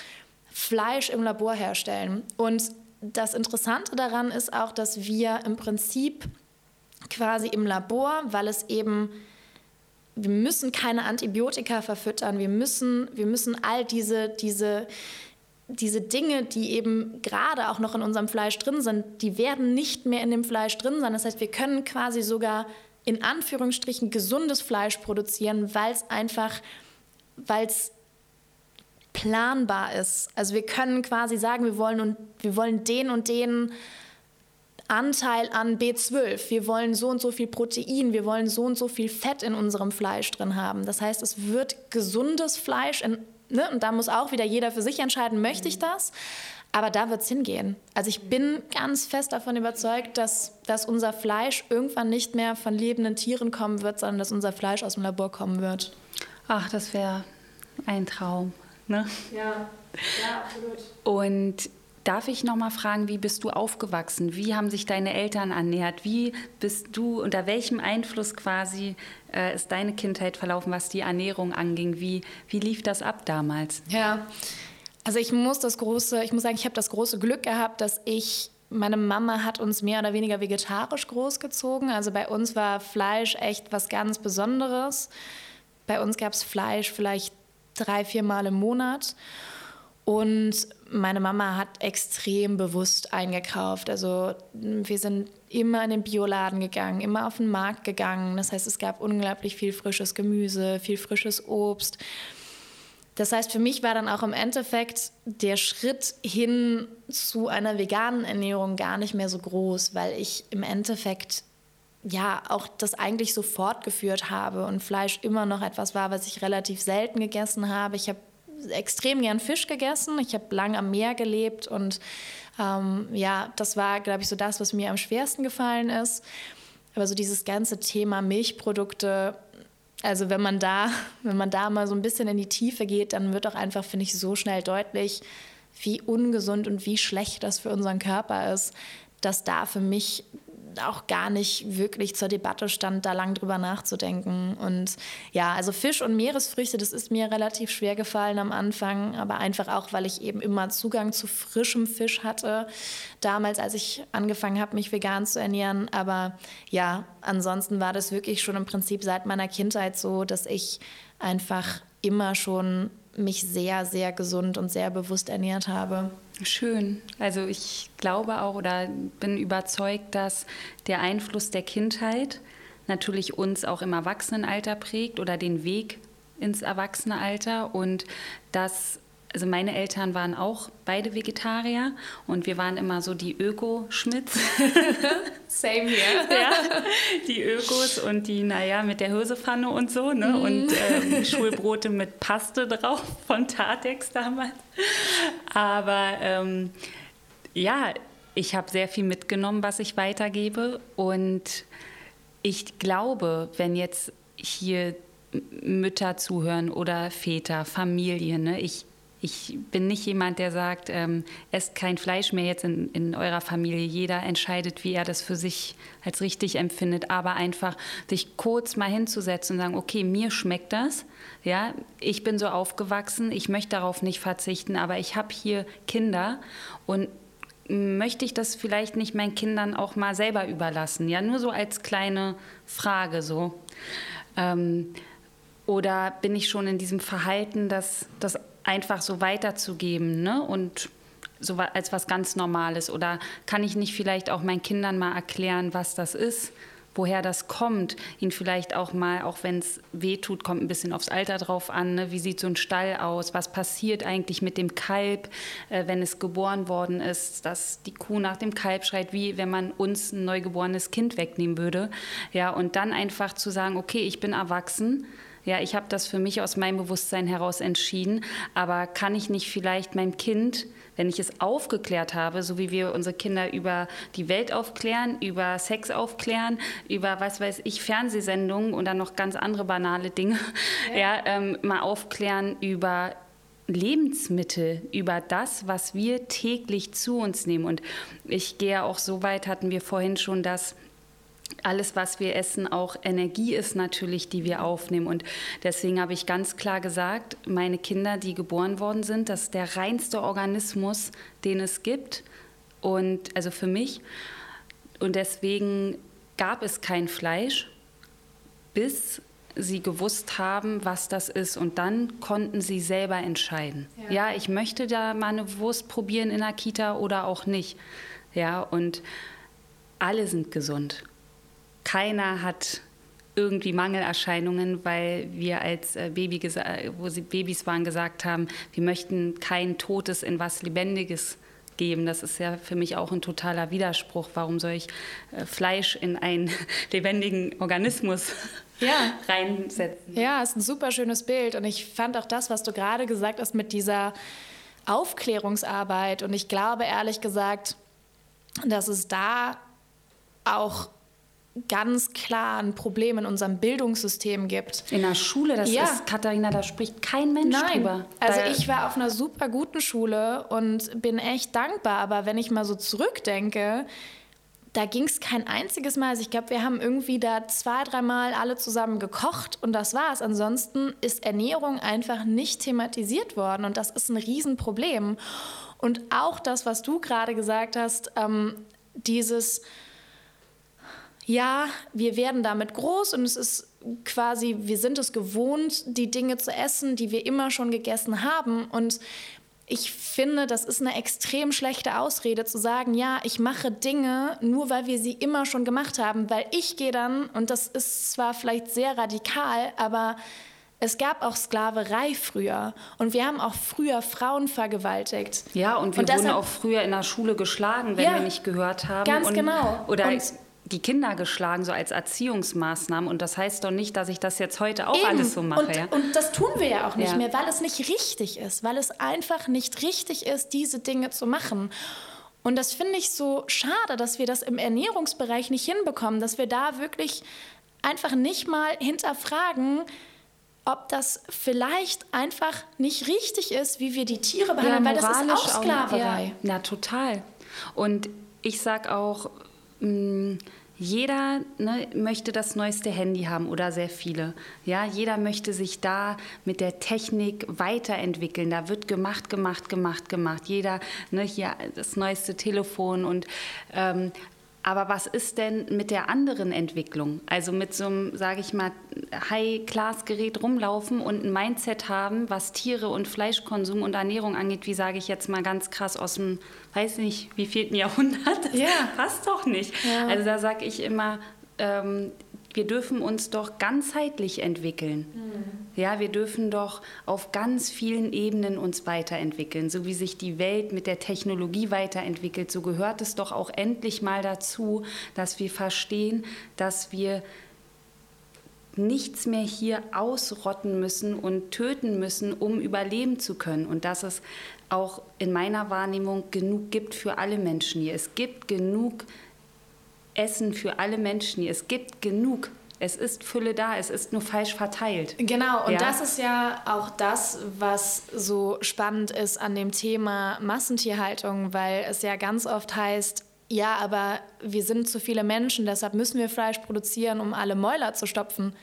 Fleisch im Labor herstellen. Und das Interessante daran ist auch, dass wir im Prinzip quasi im Labor, weil es eben wir müssen keine Antibiotika verfüttern, wir müssen, wir müssen all diese, diese, diese Dinge, die eben gerade auch noch in unserem Fleisch drin sind, die werden nicht mehr in dem Fleisch drin sein. Das heißt, wir können quasi sogar in Anführungsstrichen gesundes Fleisch produzieren, weil es einfach, weil es planbar ist. Also wir können quasi sagen, wir wollen, und, wir wollen den und den Anteil an B12, wir wollen so und so viel Protein, wir wollen so und so viel Fett in unserem Fleisch drin haben. Das heißt, es wird gesundes Fleisch, in, ne? und da muss auch wieder jeder für sich entscheiden, möchte ich das? Aber da wird es hingehen. Also ich bin ganz fest davon überzeugt, dass, dass unser Fleisch irgendwann nicht mehr von lebenden Tieren kommen wird, sondern dass unser Fleisch aus dem Labor kommen wird. Ach, das wäre ein Traum. Ne? Ja. ja, absolut. Und darf ich noch mal fragen, wie bist du aufgewachsen? Wie haben sich deine Eltern ernährt? Wie bist du, unter welchem Einfluss quasi äh, ist deine Kindheit verlaufen, was die Ernährung anging? Wie, wie lief das ab damals? Ja, also ich muss das große, ich muss sagen, ich habe das große Glück gehabt, dass ich meine Mama hat uns mehr oder weniger vegetarisch großgezogen. Also bei uns war Fleisch echt was ganz Besonderes. Bei uns gab es Fleisch vielleicht drei, vier Mal im Monat. Und meine Mama hat extrem bewusst eingekauft. Also wir sind immer in den Bioladen gegangen, immer auf den Markt gegangen. Das heißt, es gab unglaublich viel frisches Gemüse, viel frisches Obst. Das heißt, für mich war dann auch im Endeffekt der Schritt hin zu einer veganen Ernährung gar nicht mehr so groß, weil ich im Endeffekt ja auch das eigentlich so fortgeführt habe und Fleisch immer noch etwas war, was ich relativ selten gegessen habe. Ich habe extrem gern Fisch gegessen. Ich habe lang am Meer gelebt und ähm, ja, das war, glaube ich, so das, was mir am schwersten gefallen ist. Aber so dieses ganze Thema Milchprodukte, also wenn man da, [LAUGHS] wenn man da mal so ein bisschen in die Tiefe geht, dann wird auch einfach, finde ich, so schnell deutlich, wie ungesund und wie schlecht das für unseren Körper ist, dass da für mich auch gar nicht wirklich zur Debatte stand, da lang drüber nachzudenken. Und ja, also Fisch und Meeresfrüchte, das ist mir relativ schwer gefallen am Anfang, aber einfach auch, weil ich eben immer Zugang zu frischem Fisch hatte, damals, als ich angefangen habe, mich vegan zu ernähren. Aber ja, ansonsten war das wirklich schon im Prinzip seit meiner Kindheit so, dass ich einfach immer schon mich sehr, sehr gesund und sehr bewusst ernährt habe. Schön. Also ich glaube auch oder bin überzeugt, dass der Einfluss der Kindheit natürlich uns auch im Erwachsenenalter prägt oder den Weg ins Erwachsenealter und dass also meine Eltern waren auch beide Vegetarier und wir waren immer so die Öko-Schmitz. [LAUGHS] Same here. [LAUGHS] ja, die Ökos und die, naja, mit der Hirsepfanne und so, ne? Mhm. Und ähm, [LAUGHS] Schulbrote mit Paste drauf von Tatex damals. Aber ähm, ja, ich habe sehr viel mitgenommen, was ich weitergebe. Und ich glaube, wenn jetzt hier Mütter zuhören oder Väter, Familien, ne? ich ich bin nicht jemand, der sagt, ähm, esst kein Fleisch mehr jetzt in, in eurer Familie. Jeder entscheidet, wie er das für sich als richtig empfindet. Aber einfach sich kurz mal hinzusetzen und sagen, okay, mir schmeckt das. Ja, ich bin so aufgewachsen, ich möchte darauf nicht verzichten, aber ich habe hier Kinder und möchte ich das vielleicht nicht meinen Kindern auch mal selber überlassen? Ja, nur so als kleine Frage so. Ähm, oder bin ich schon in diesem Verhalten, dass das einfach so weiterzugeben ne? und so als was ganz Normales? Oder kann ich nicht vielleicht auch meinen Kindern mal erklären, was das ist? woher das kommt, ihnen vielleicht auch mal, auch wenn es weh tut, kommt ein bisschen aufs Alter drauf an, ne? wie sieht so ein Stall aus, was passiert eigentlich mit dem Kalb, äh, wenn es geboren worden ist, dass die Kuh nach dem Kalb schreit, wie wenn man uns ein neugeborenes Kind wegnehmen würde. Ja, und dann einfach zu sagen, okay, ich bin erwachsen, ja, ich habe das für mich aus meinem Bewusstsein heraus entschieden, aber kann ich nicht vielleicht meinem Kind, wenn ich es aufgeklärt habe, so wie wir unsere Kinder über die Welt aufklären, über Sex aufklären, über was weiß ich, Fernsehsendungen und dann noch ganz andere banale Dinge, ja. ja ähm, mal aufklären über Lebensmittel, über das, was wir täglich zu uns nehmen. Und ich gehe auch so weit, hatten wir vorhin schon, dass alles, was wir essen, auch Energie ist natürlich, die wir aufnehmen. Und deswegen habe ich ganz klar gesagt, meine Kinder, die geboren worden sind, das ist der reinste Organismus, den es gibt. Und also für mich. Und deswegen gab es kein Fleisch, bis sie gewusst haben, was das ist. Und dann konnten sie selber entscheiden. Ja, ja ich möchte da mal eine Wurst probieren in der Kita oder auch nicht. Ja, und alle sind gesund keiner hat irgendwie Mangelerscheinungen, weil wir als äh, Baby, wo sie Babys waren, gesagt haben, wir möchten kein Totes in was Lebendiges geben. Das ist ja für mich auch ein totaler Widerspruch. Warum soll ich äh, Fleisch in einen [LAUGHS] lebendigen Organismus [LAUGHS] ja. reinsetzen? Ja, ist ein super schönes Bild. Und ich fand auch das, was du gerade gesagt hast mit dieser Aufklärungsarbeit. Und ich glaube ehrlich gesagt, dass es da auch ganz klar ein Problem in unserem Bildungssystem gibt. In der Schule, das ja. ist, Katharina, da spricht kein Mensch Nein. drüber. Also ich war auf einer super guten Schule und bin echt dankbar, aber wenn ich mal so zurückdenke, da ging es kein einziges Mal. Also ich glaube, wir haben irgendwie da zwei, dreimal alle zusammen gekocht und das war's. Ansonsten ist Ernährung einfach nicht thematisiert worden und das ist ein Riesenproblem. Und auch das, was du gerade gesagt hast, ähm, dieses ja, wir werden damit groß und es ist quasi, wir sind es gewohnt, die Dinge zu essen, die wir immer schon gegessen haben. Und ich finde, das ist eine extrem schlechte Ausrede zu sagen, ja, ich mache Dinge nur, weil wir sie immer schon gemacht haben, weil ich gehe dann, und das ist zwar vielleicht sehr radikal, aber es gab auch Sklaverei früher und wir haben auch früher Frauen vergewaltigt. Ja, und wir und wurden auch früher in der Schule geschlagen, wenn ja, wir nicht gehört haben. Ganz und, genau. Oder und, die Kinder geschlagen, so als Erziehungsmaßnahmen. Und das heißt doch nicht, dass ich das jetzt heute auch Eben. alles so mache. Und, ja? und das tun wir ja auch nicht ja. mehr, weil es nicht richtig ist, weil es einfach nicht richtig ist, diese Dinge zu machen. Und das finde ich so schade, dass wir das im Ernährungsbereich nicht hinbekommen, dass wir da wirklich einfach nicht mal hinterfragen, ob das vielleicht einfach nicht richtig ist, wie wir die Tiere behandeln, ja, weil das ist auch Sklaverei. Auch, ja, ja, total. Und ich sage auch, mh, mm, jeder ne, möchte das neueste Handy haben oder sehr viele. Ja, jeder möchte sich da mit der Technik weiterentwickeln. Da wird gemacht, gemacht, gemacht, gemacht. Jeder, ne, hier das neueste Telefon und ähm, aber was ist denn mit der anderen Entwicklung? Also mit so einem, sage ich mal, High-Class-Gerät rumlaufen und ein Mindset haben, was Tiere und Fleischkonsum und Ernährung angeht, wie sage ich jetzt mal ganz krass aus dem, weiß nicht, wie vierten Jahrhundert? Ja. [LAUGHS] Passt doch nicht. Ja. Also da sage ich immer, ähm, wir dürfen uns doch ganzheitlich entwickeln. Mhm. Ja, wir dürfen doch auf ganz vielen Ebenen uns weiterentwickeln. So wie sich die Welt mit der Technologie weiterentwickelt, so gehört es doch auch endlich mal dazu, dass wir verstehen, dass wir nichts mehr hier ausrotten müssen und töten müssen, um überleben zu können. Und dass es auch in meiner Wahrnehmung genug gibt für alle Menschen hier. Es gibt genug Essen für alle Menschen hier. Es gibt genug. Es ist Fülle da, es ist nur falsch verteilt. Genau, und ja? das ist ja auch das, was so spannend ist an dem Thema Massentierhaltung, weil es ja ganz oft heißt, ja, aber wir sind zu viele Menschen, deshalb müssen wir Fleisch produzieren, um alle Mäuler zu stopfen.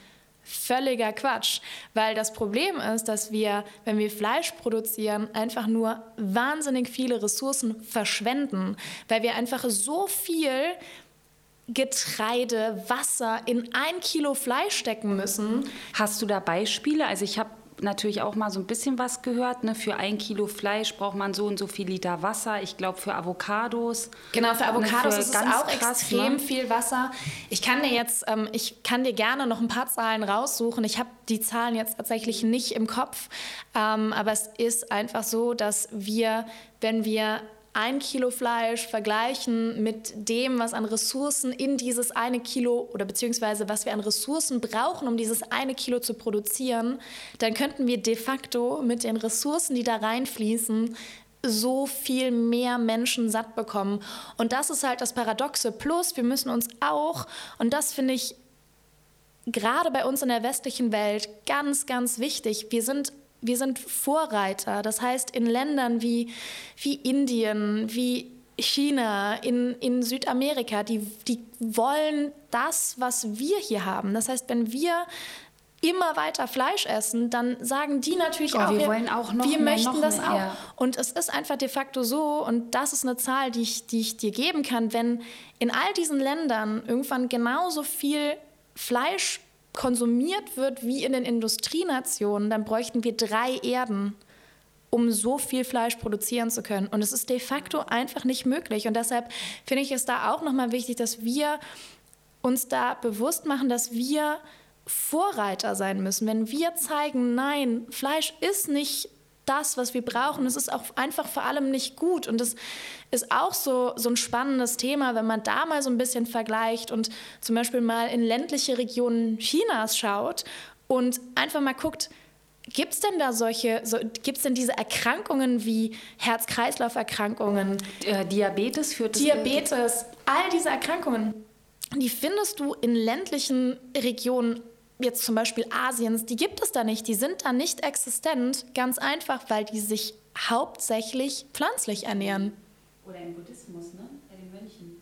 Völliger Quatsch, weil das Problem ist, dass wir, wenn wir Fleisch produzieren, einfach nur wahnsinnig viele Ressourcen verschwenden, weil wir einfach so viel Getreide, Wasser in ein Kilo Fleisch stecken müssen. Hast du da Beispiele? Also ich habe natürlich auch mal so ein bisschen was gehört. Ne? Für ein Kilo Fleisch braucht man so und so viel Liter Wasser. Ich glaube für Avocados. Genau, für Avocados ne, für ist es auch krass, extrem ne? viel Wasser. Ich kann dir jetzt, ähm, ich kann dir gerne noch ein paar Zahlen raussuchen. Ich habe die Zahlen jetzt tatsächlich nicht im Kopf, ähm, aber es ist einfach so, dass wir, wenn wir ein Kilo Fleisch vergleichen mit dem, was an Ressourcen in dieses eine Kilo oder beziehungsweise was wir an Ressourcen brauchen, um dieses eine Kilo zu produzieren, dann könnten wir de facto mit den Ressourcen, die da reinfließen, so viel mehr Menschen satt bekommen. Und das ist halt das Paradoxe. Plus, wir müssen uns auch, und das finde ich gerade bei uns in der westlichen Welt ganz, ganz wichtig, wir sind wir sind Vorreiter. Das heißt, in Ländern wie, wie Indien, wie China, in, in Südamerika, die, die wollen das, was wir hier haben. Das heißt, wenn wir immer weiter Fleisch essen, dann sagen die natürlich oh, auch, wir, wollen auch noch wir mehr, möchten noch das mehr, auch. Ja. Und es ist einfach de facto so, und das ist eine Zahl, die ich, die ich dir geben kann, wenn in all diesen Ländern irgendwann genauso viel Fleisch konsumiert wird wie in den Industrienationen, dann bräuchten wir drei Erden, um so viel Fleisch produzieren zu können. Und es ist de facto einfach nicht möglich. Und deshalb finde ich es da auch nochmal wichtig, dass wir uns da bewusst machen, dass wir Vorreiter sein müssen. Wenn wir zeigen, nein, Fleisch ist nicht das, was wir brauchen. Es ist auch einfach vor allem nicht gut. Und das ist auch so, so ein spannendes Thema, wenn man da mal so ein bisschen vergleicht und zum Beispiel mal in ländliche Regionen Chinas schaut und einfach mal guckt, Gibt es denn da solche, so, gibt es denn diese Erkrankungen wie Herz-Kreislauf-Erkrankungen? Äh, Diabetes führt es. Diabetes, all diese Erkrankungen, die findest du in ländlichen Regionen jetzt zum Beispiel Asiens, die gibt es da nicht, die sind da nicht existent, ganz einfach, weil die sich hauptsächlich pflanzlich ernähren. Oder im Buddhismus, ne? Bei den Mönchen.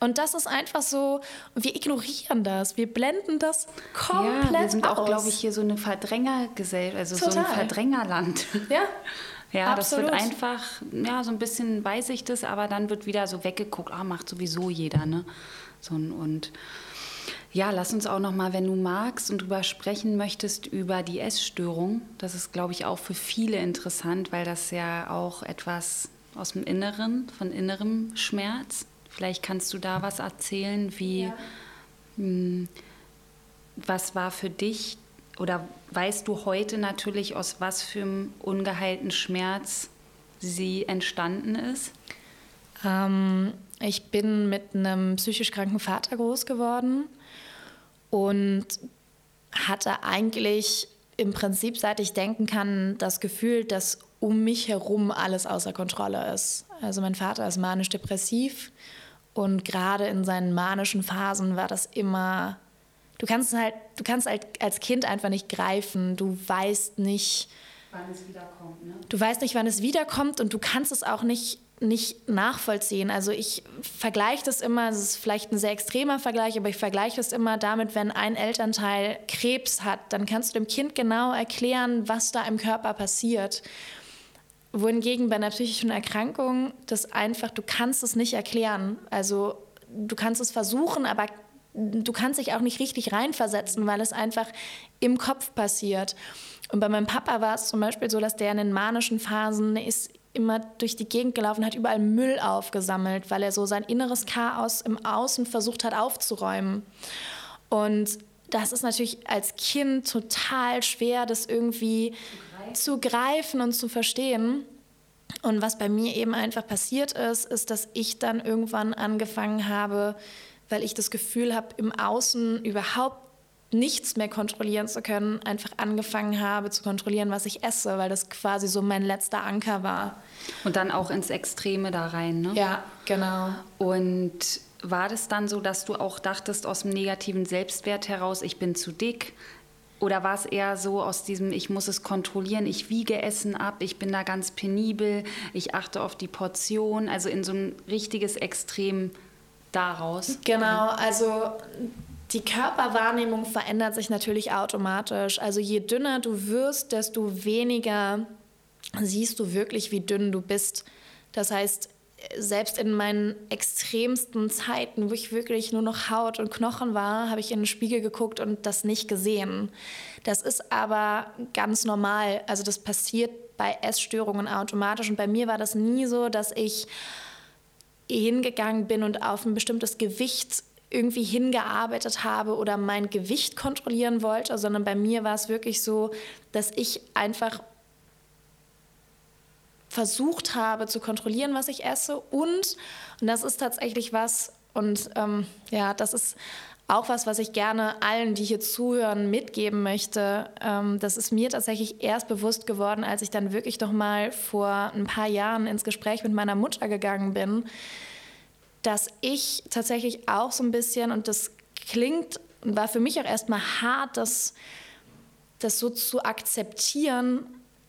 Und das ist einfach so, wir ignorieren das, wir blenden das komplett Ja, wir sind aus. auch, glaube ich, hier so eine Verdrängergesellschaft, also Total. so ein Verdrängerland. Ja. [LAUGHS] Ja, Absolut. das wird einfach, ja, so ein bisschen weiß ich das, aber dann wird wieder so weggeguckt, ah, macht sowieso jeder, ne? So, und ja, lass uns auch noch mal, wenn du magst und drüber sprechen möchtest, über die Essstörung. Das ist, glaube ich, auch für viele interessant, weil das ja auch etwas aus dem Inneren, von innerem Schmerz. Vielleicht kannst du da was erzählen, wie, ja. mh, hm, was war für dich oder weißt du heute natürlich, aus was für einem ungeheilten Schmerz sie entstanden ist? Ähm, ich bin mit einem psychisch kranken Vater groß geworden und hatte eigentlich im Prinzip, seit ich denken kann, das Gefühl, dass um mich herum alles außer Kontrolle ist. Also mein Vater ist manisch-depressiv und gerade in seinen manischen Phasen war das immer, du kannst halt, du kannst halt als Kind einfach nicht greifen, du weißt nicht, wann es wiederkommt. Ne? Du weißt nicht, wann es wiederkommt und du kannst es auch nicht nicht nachvollziehen. Also ich vergleiche das immer, es ist vielleicht ein sehr extremer Vergleich, aber ich vergleiche das immer damit, wenn ein Elternteil Krebs hat, dann kannst du dem Kind genau erklären, was da im Körper passiert. Wohingegen bei einer psychischen Erkrankung das einfach, du kannst es nicht erklären. Also du kannst es versuchen, aber du kannst dich auch nicht richtig reinversetzen, weil es einfach im Kopf passiert. Und bei meinem Papa war es zum Beispiel so, dass der in den manischen Phasen ist immer durch die Gegend gelaufen, hat überall Müll aufgesammelt, weil er so sein inneres Chaos im Außen versucht hat aufzuräumen. Und das ist natürlich als Kind total schwer, das irgendwie zu greifen und zu verstehen. Und was bei mir eben einfach passiert ist, ist, dass ich dann irgendwann angefangen habe, weil ich das Gefühl habe, im Außen überhaupt nichts mehr kontrollieren zu können, einfach angefangen habe zu kontrollieren, was ich esse, weil das quasi so mein letzter Anker war. Und dann auch ins Extreme da rein, ne? Ja, genau. Und war das dann so, dass du auch dachtest aus dem negativen Selbstwert heraus, ich bin zu dick? Oder war es eher so aus diesem, ich muss es kontrollieren, ich wiege Essen ab, ich bin da ganz penibel, ich achte auf die Portion, also in so ein richtiges Extrem daraus? Genau, also die Körperwahrnehmung verändert sich natürlich automatisch. Also je dünner du wirst, desto weniger siehst du wirklich, wie dünn du bist. Das heißt, selbst in meinen extremsten Zeiten, wo ich wirklich nur noch Haut und Knochen war, habe ich in den Spiegel geguckt und das nicht gesehen. Das ist aber ganz normal. Also das passiert bei Essstörungen automatisch. Und bei mir war das nie so, dass ich hingegangen bin und auf ein bestimmtes Gewicht irgendwie hingearbeitet habe oder mein Gewicht kontrollieren wollte, sondern bei mir war es wirklich so, dass ich einfach versucht habe zu kontrollieren, was ich esse und, und das ist tatsächlich was, und ähm, ja, das ist auch was, was ich gerne allen, die hier zuhören, mitgeben möchte. Ähm, das ist mir tatsächlich erst bewusst geworden, als ich dann wirklich noch mal vor ein paar Jahren ins Gespräch mit meiner Mutter gegangen bin, dass ich tatsächlich auch so ein bisschen, und das klingt und war für mich auch erstmal hart, das, das so zu akzeptieren,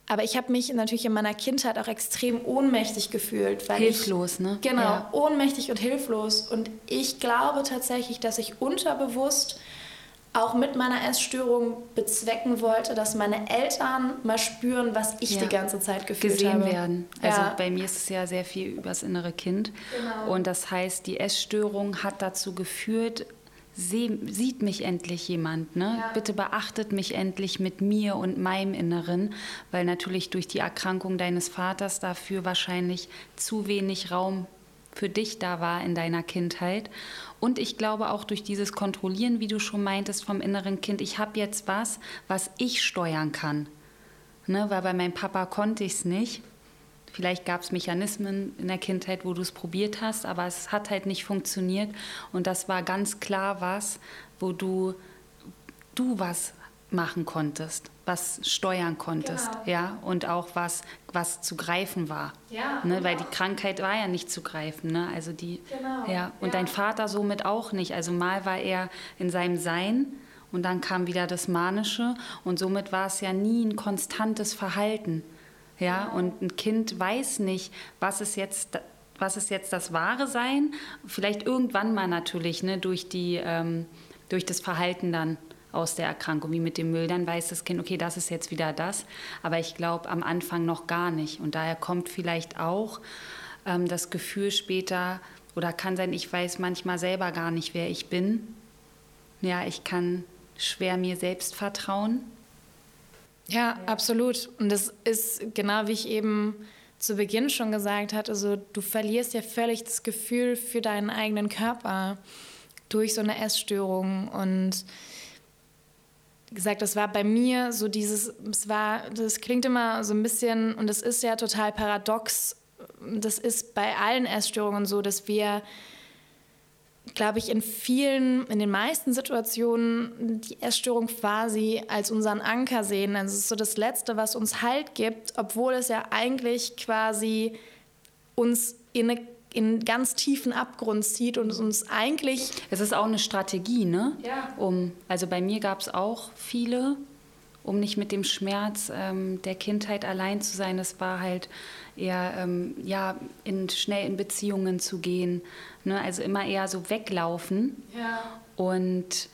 aber ich habe mich natürlich in meiner Kindheit auch extrem ohnmächtig gefühlt. Hilflos, ich, ne? Genau, ja. ohnmächtig und hilflos. Und ich glaube tatsächlich, dass ich unterbewusst auch mit meiner Essstörung bezwecken wollte, dass meine Eltern mal spüren, was ich ja. die ganze Zeit gefühlt Gesehen habe. werden. Also ja. bei mir ist es ja sehr viel übers innere Kind. Genau. Und das heißt, die Essstörung hat dazu geführt, seh, sieht mich endlich jemand. Ne? Ja. Bitte beachtet mich endlich mit mir und meinem Inneren, weil natürlich durch die Erkrankung deines Vaters dafür wahrscheinlich zu wenig Raum für dich da war in deiner Kindheit. Und ich glaube auch durch dieses Kontrollieren, wie du schon meintest, vom inneren Kind, ich habe jetzt was, was ich steuern kann. Ne, weil bei meinem Papa konnte ich es nicht. Vielleicht gab es Mechanismen in der Kindheit, wo du es probiert hast, aber es hat halt nicht funktioniert. Und das war ganz klar was, wo du, du was machen konntest, was steuern konntest, genau. ja, und auch was, was zu greifen war, ja, ne? Genau. weil die Krankheit war ja nicht zu greifen, ne? also die, genau. ja, und ja. dein Vater somit auch nicht, also mal war er in seinem Sein und dann kam wieder das Manische und somit war es ja nie ein konstantes Verhalten, ja, genau. und ein Kind weiß nicht, was ist jetzt was ist jetzt das wahre Sein? Vielleicht irgendwann mal natürlich, ne, durch, die, ähm, durch das Verhalten dann aus der Erkrankung, wie mit dem Müll, dann weiß das Kind, okay, das ist jetzt wieder das. Aber ich glaube am Anfang noch gar nicht. Und daher kommt vielleicht auch ähm, das Gefühl später, oder kann sein, ich weiß manchmal selber gar nicht, wer ich bin. Ja, ich kann schwer mir selbst vertrauen. Ja, absolut. Und das ist genau wie ich eben zu Beginn schon gesagt hatte, also du verlierst ja völlig das Gefühl für deinen eigenen Körper durch so eine Essstörung und gesagt, das war bei mir so dieses, es war, das klingt immer so ein bisschen, und das ist ja total paradox, das ist bei allen Essstörungen so, dass wir, glaube ich, in vielen, in den meisten Situationen die Essstörung quasi als unseren Anker sehen. Also es ist so das Letzte, was uns Halt gibt, obwohl es ja eigentlich quasi uns in eine in ganz tiefen Abgrund zieht und uns eigentlich. Es ist auch eine Strategie, ne? Ja. Um, also bei mir gab es auch viele, um nicht mit dem Schmerz ähm, der Kindheit allein zu sein. Es war halt eher ähm, ja, in, schnell in Beziehungen zu gehen. Ne? Also immer eher so weglaufen Ja. und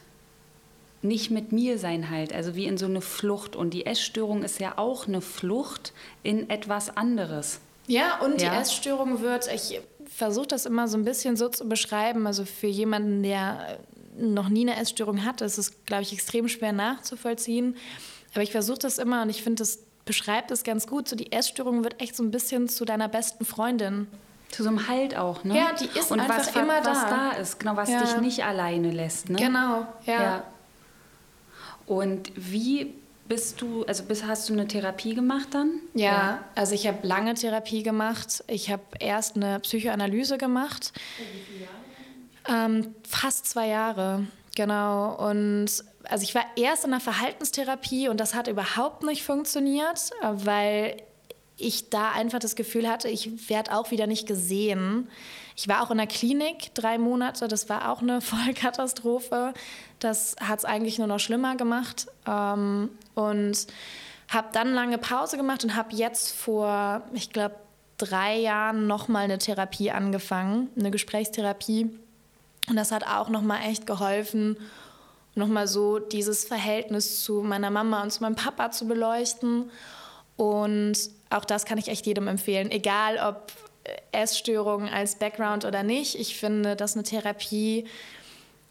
nicht mit mir sein halt, also wie in so eine Flucht. Und die Essstörung ist ja auch eine Flucht in etwas anderes. Ja, und die Ja. Essstörung wird, ich versuche das immer so ein bisschen so zu beschreiben, also für jemanden, der noch nie eine Essstörung hat, ist es, glaube ich, extrem schwer nachzuvollziehen. Aber ich versuche das immer und ich finde, das beschreibt es ganz gut. So die Essstörung wird echt so ein bisschen zu deiner besten Freundin. Zu so einem Halt auch, ne? Ja, die ist Und einfach was, immer was da. da ist, genau, was Ja. dich nicht alleine lässt, ne? Genau, ja. Ja. Und wie bist du, also bist, hast du eine Therapie gemacht dann? Ja, also ich habe lange Therapie gemacht. Ich habe erst eine Psychoanalyse gemacht. Ähm, fast zwei Jahre, genau. Und also ich war erst in der Verhaltenstherapie und das hat überhaupt nicht funktioniert, weil ich da einfach das Gefühl hatte, ich werde auch wieder nicht gesehen. Ich war auch in der Klinik drei Monate, das war auch eine [LAUGHS] Vollkatastrophe. Das hat es eigentlich nur noch schlimmer gemacht. Ähm, und habe dann lange Pause gemacht und habe jetzt vor, ich glaube, drei Jahren nochmal eine Therapie angefangen, eine Gesprächstherapie. Und das hat auch nochmal echt geholfen, nochmal so dieses Verhältnis zu meiner Mama und zu meinem Papa zu beleuchten. Und auch das kann ich echt jedem empfehlen, egal ob Essstörungen als Background oder nicht. Ich finde, dass eine Therapie,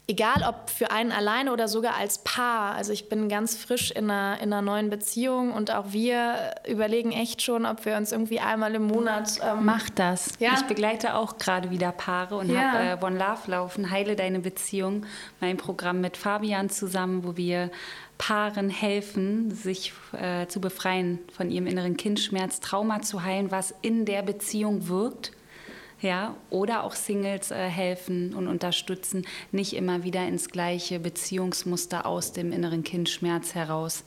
egal ob für einen alleine oder sogar als Paar, also ich bin ganz frisch in einer, in einer neuen Beziehung und auch wir überlegen echt schon, ob wir uns irgendwie einmal im Monat ähm, Mach das. Ja. Ich begleite auch gerade wieder Paare und Ja. habe äh, One Love laufen, Heile deine Beziehung, mein Programm mit Fabian zusammen, wo wir Paaren helfen, sich äh, zu befreien von ihrem inneren Kindschmerz, Trauma zu heilen, was in der Beziehung wirkt. Ja, oder auch Singles äh, helfen und unterstützen, nicht immer wieder ins gleiche Beziehungsmuster aus dem inneren Kindschmerz heraus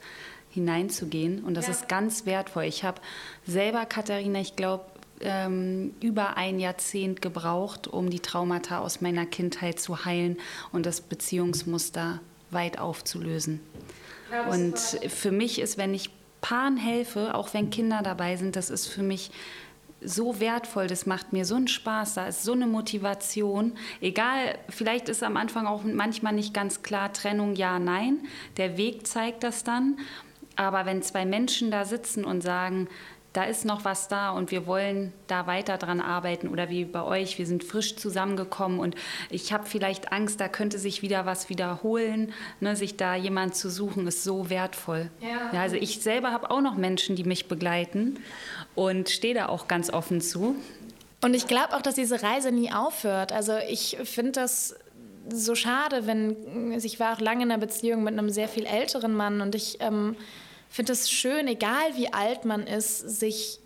hineinzugehen. Und das Ja. ist ganz wertvoll. Ich habe selber, Katharina, ich glaube, ähm, über ein Jahrzehnt gebraucht, um die Traumata aus meiner Kindheit zu heilen und das Beziehungsmuster weit aufzulösen. Und für mich ist, wenn ich Paaren helfe, auch wenn Kinder dabei sind, das ist für mich so wertvoll, das macht mir so einen Spaß, da ist so eine Motivation. Egal, vielleicht ist am Anfang auch manchmal nicht ganz klar Trennung, ja, nein. Der Weg zeigt das dann. Aber wenn zwei Menschen da sitzen und sagen, da ist noch was da und wir wollen da weiter dran arbeiten oder wie bei euch, wir sind frisch zusammengekommen und ich habe vielleicht Angst, da könnte sich wieder was wiederholen, ne, sich da jemand zu suchen, ist so wertvoll. Ja. also ich selber habe auch noch Menschen, die mich begleiten und stehe da auch ganz offen zu. Und ich glaube auch, dass diese Reise nie aufhört. Also ich finde das so schade, wenn ich war auch lange in einer Beziehung mit einem sehr viel älteren Mann und ich ähm, finde es schön, egal wie alt man ist, sich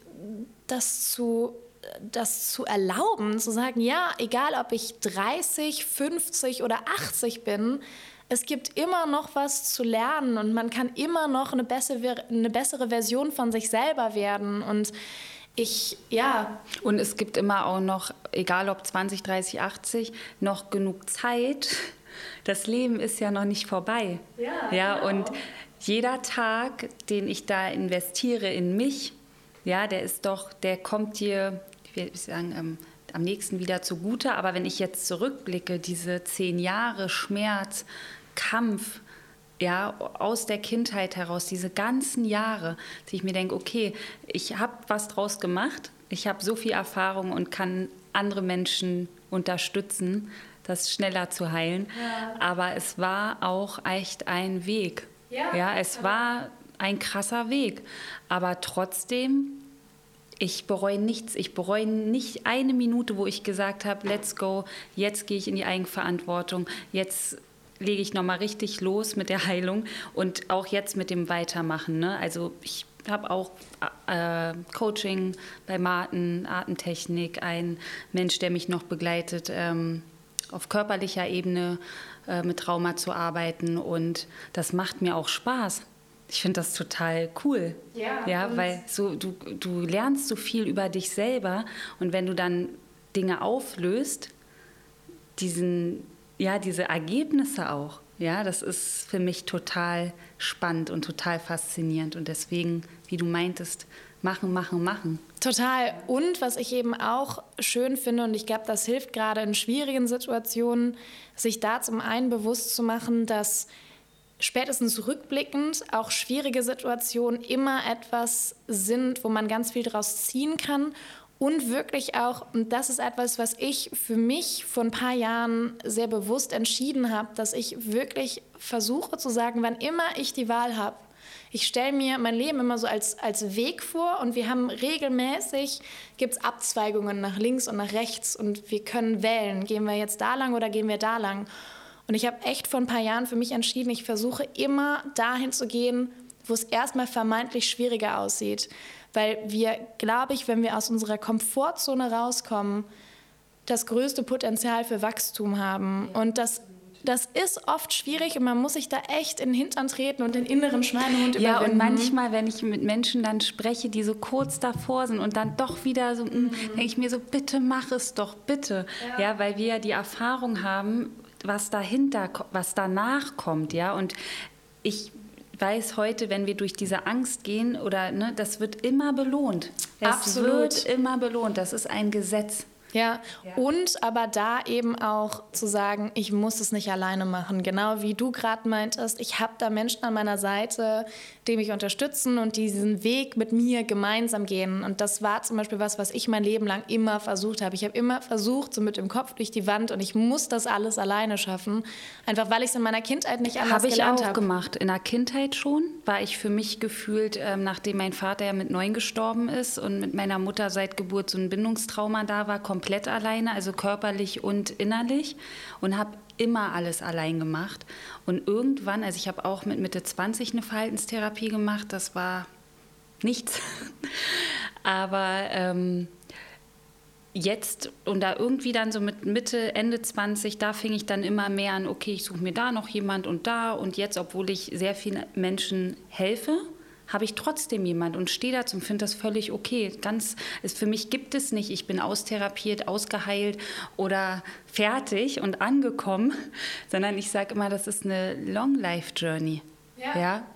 das zu das zu erlauben, zu sagen, ja, egal ob ich 30, 50 oder 80 bin, es gibt immer noch was zu lernen und man kann immer noch eine bessere, eine bessere Version von sich selber werden. Und ich, ja, Und es gibt immer auch noch, egal ob 20, 30, 80, noch genug Zeit. Das Leben ist ja noch nicht vorbei. Ja, ja genau. und jeder Tag, den ich da investiere in mich, ja, der ist doch, der kommt dir, ich will sagen, ähm, am nächsten wieder zugute. Aber wenn ich jetzt zurückblicke, diese zehn Jahre Schmerz, Kampf, ja, aus der Kindheit heraus, diese ganzen Jahre, dass ich mir denke, okay, ich habe was draus gemacht, ich habe so viel Erfahrung und kann andere Menschen unterstützen, das schneller zu heilen. Aber es war auch echt ein Weg. Ja, ja es war ein krasser Weg. Aber trotzdem, ich bereue nichts. Ich bereue nicht eine Minute, wo ich gesagt habe, let's go, jetzt gehe ich in die Eigenverantwortung, jetzt lege ich nochmal richtig los mit der Heilung und auch jetzt mit dem Weitermachen. Ne? Also ich habe auch äh, Coaching bei Martin, Artentechnik, ein Mensch, der mich noch begleitet, ähm, auf körperlicher Ebene äh, mit Trauma zu arbeiten und das macht mir auch Spaß. Ich finde das total cool. Ja, ja weil so, du, du lernst so viel über dich selber und wenn du dann Dinge auflöst, diesen, ja, diese Ergebnisse auch, ja, das ist für mich total spannend und total faszinierend. Und deswegen, wie du meintest, machen, machen, machen. Total. Und was ich eben auch schön finde, und ich glaube, das hilft gerade in schwierigen Situationen, sich da zum einen bewusst zu machen, dass spätestens rückblickend auch schwierige Situationen immer etwas sind, wo man ganz viel daraus ziehen kann und wirklich auch, und das ist etwas, was ich für mich vor ein paar Jahren sehr bewusst entschieden habe, dass ich wirklich versuche zu sagen, wann immer ich die Wahl habe, ich stelle mir mein Leben immer so als, als Weg vor und wir haben regelmäßig, gibt es Abzweigungen nach links und nach rechts und wir können wählen, gehen wir jetzt da lang oder gehen wir da lang. Und ich habe echt vor ein paar Jahren für mich entschieden, ich versuche immer dahin zu gehen, wo es erstmal vermeintlich schwieriger aussieht. Weil wir, glaube ich, wenn wir aus unserer Komfortzone rauskommen, das größte Potenzial für Wachstum haben. Und das das ist oft schwierig und man muss sich da echt in den Hintern treten und den inneren Schweinehund überwinden. Ja, und manchmal, wenn ich mit Menschen dann spreche, die so kurz davor sind und dann doch wieder so, mm, mhm. denke ich mir so, bitte mach es doch, bitte. Ja. ja, weil wir ja die Erfahrung haben, was dahinter, was danach kommt, ja. Und ich weiß heute, wenn wir durch diese Angst gehen, oder ne, das wird immer belohnt. Es Absolut. wird immer belohnt. Das ist ein Gesetz. Ja. ja. und aber da eben auch zu sagen, ich muss es nicht alleine machen. Genau wie du gerade meintest, ich habe da Menschen an meiner Seite, die mich unterstützen und diesen Weg mit mir gemeinsam gehen. Und das war zum Beispiel was, was ich mein Leben lang immer versucht habe. Ich habe immer versucht, so mit dem Kopf durch die Wand und ich muss das alles alleine schaffen. Einfach weil ich es in meiner Kindheit nicht anders hab gelernt habe. Habe ich auch gemacht. In der Kindheit schon war ich für mich gefühlt, ähm, nachdem mein Vater ja mit neun gestorben ist und mit meiner Mutter seit Geburt so ein Bindungstrauma da war, komplett alleine, also körperlich und innerlich und habe immer alles allein gemacht. Und irgendwann, also ich habe auch mit Mitte 20 eine Verhaltenstherapie gemacht, das war nichts. [LAUGHS] Aber ähm, jetzt und da irgendwie dann so mit Mitte, Ende 20, da fing ich dann immer mehr an, okay, ich suche mir da noch jemand und da und jetzt, obwohl ich sehr vielen Menschen helfe, habe ich trotzdem jemand und stehe dazu und finde das völlig okay. Ganz, ist, für mich gibt es nicht, ich bin austherapiert, ausgeheilt oder fertig und angekommen, [LAUGHS] sondern ich sage immer, das ist eine Long Life Journey. Ja. ja?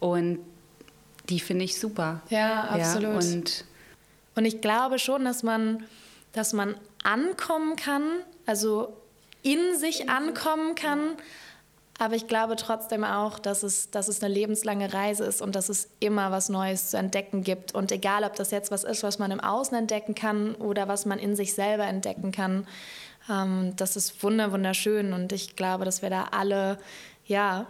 Und die finde ich super. Ja, absolut. Ja, und, und ich glaube schon, dass man, dass man ankommen kann, also in sich ankommen kann, aber ich glaube trotzdem auch, dass es, dass es eine lebenslange Reise ist und dass es immer was Neues zu entdecken gibt. Und egal, ob das jetzt was ist, was man im Außen entdecken kann oder was man in sich selber entdecken kann, ähm, das ist wunderschön. Und ich glaube, dass wir da alle ja,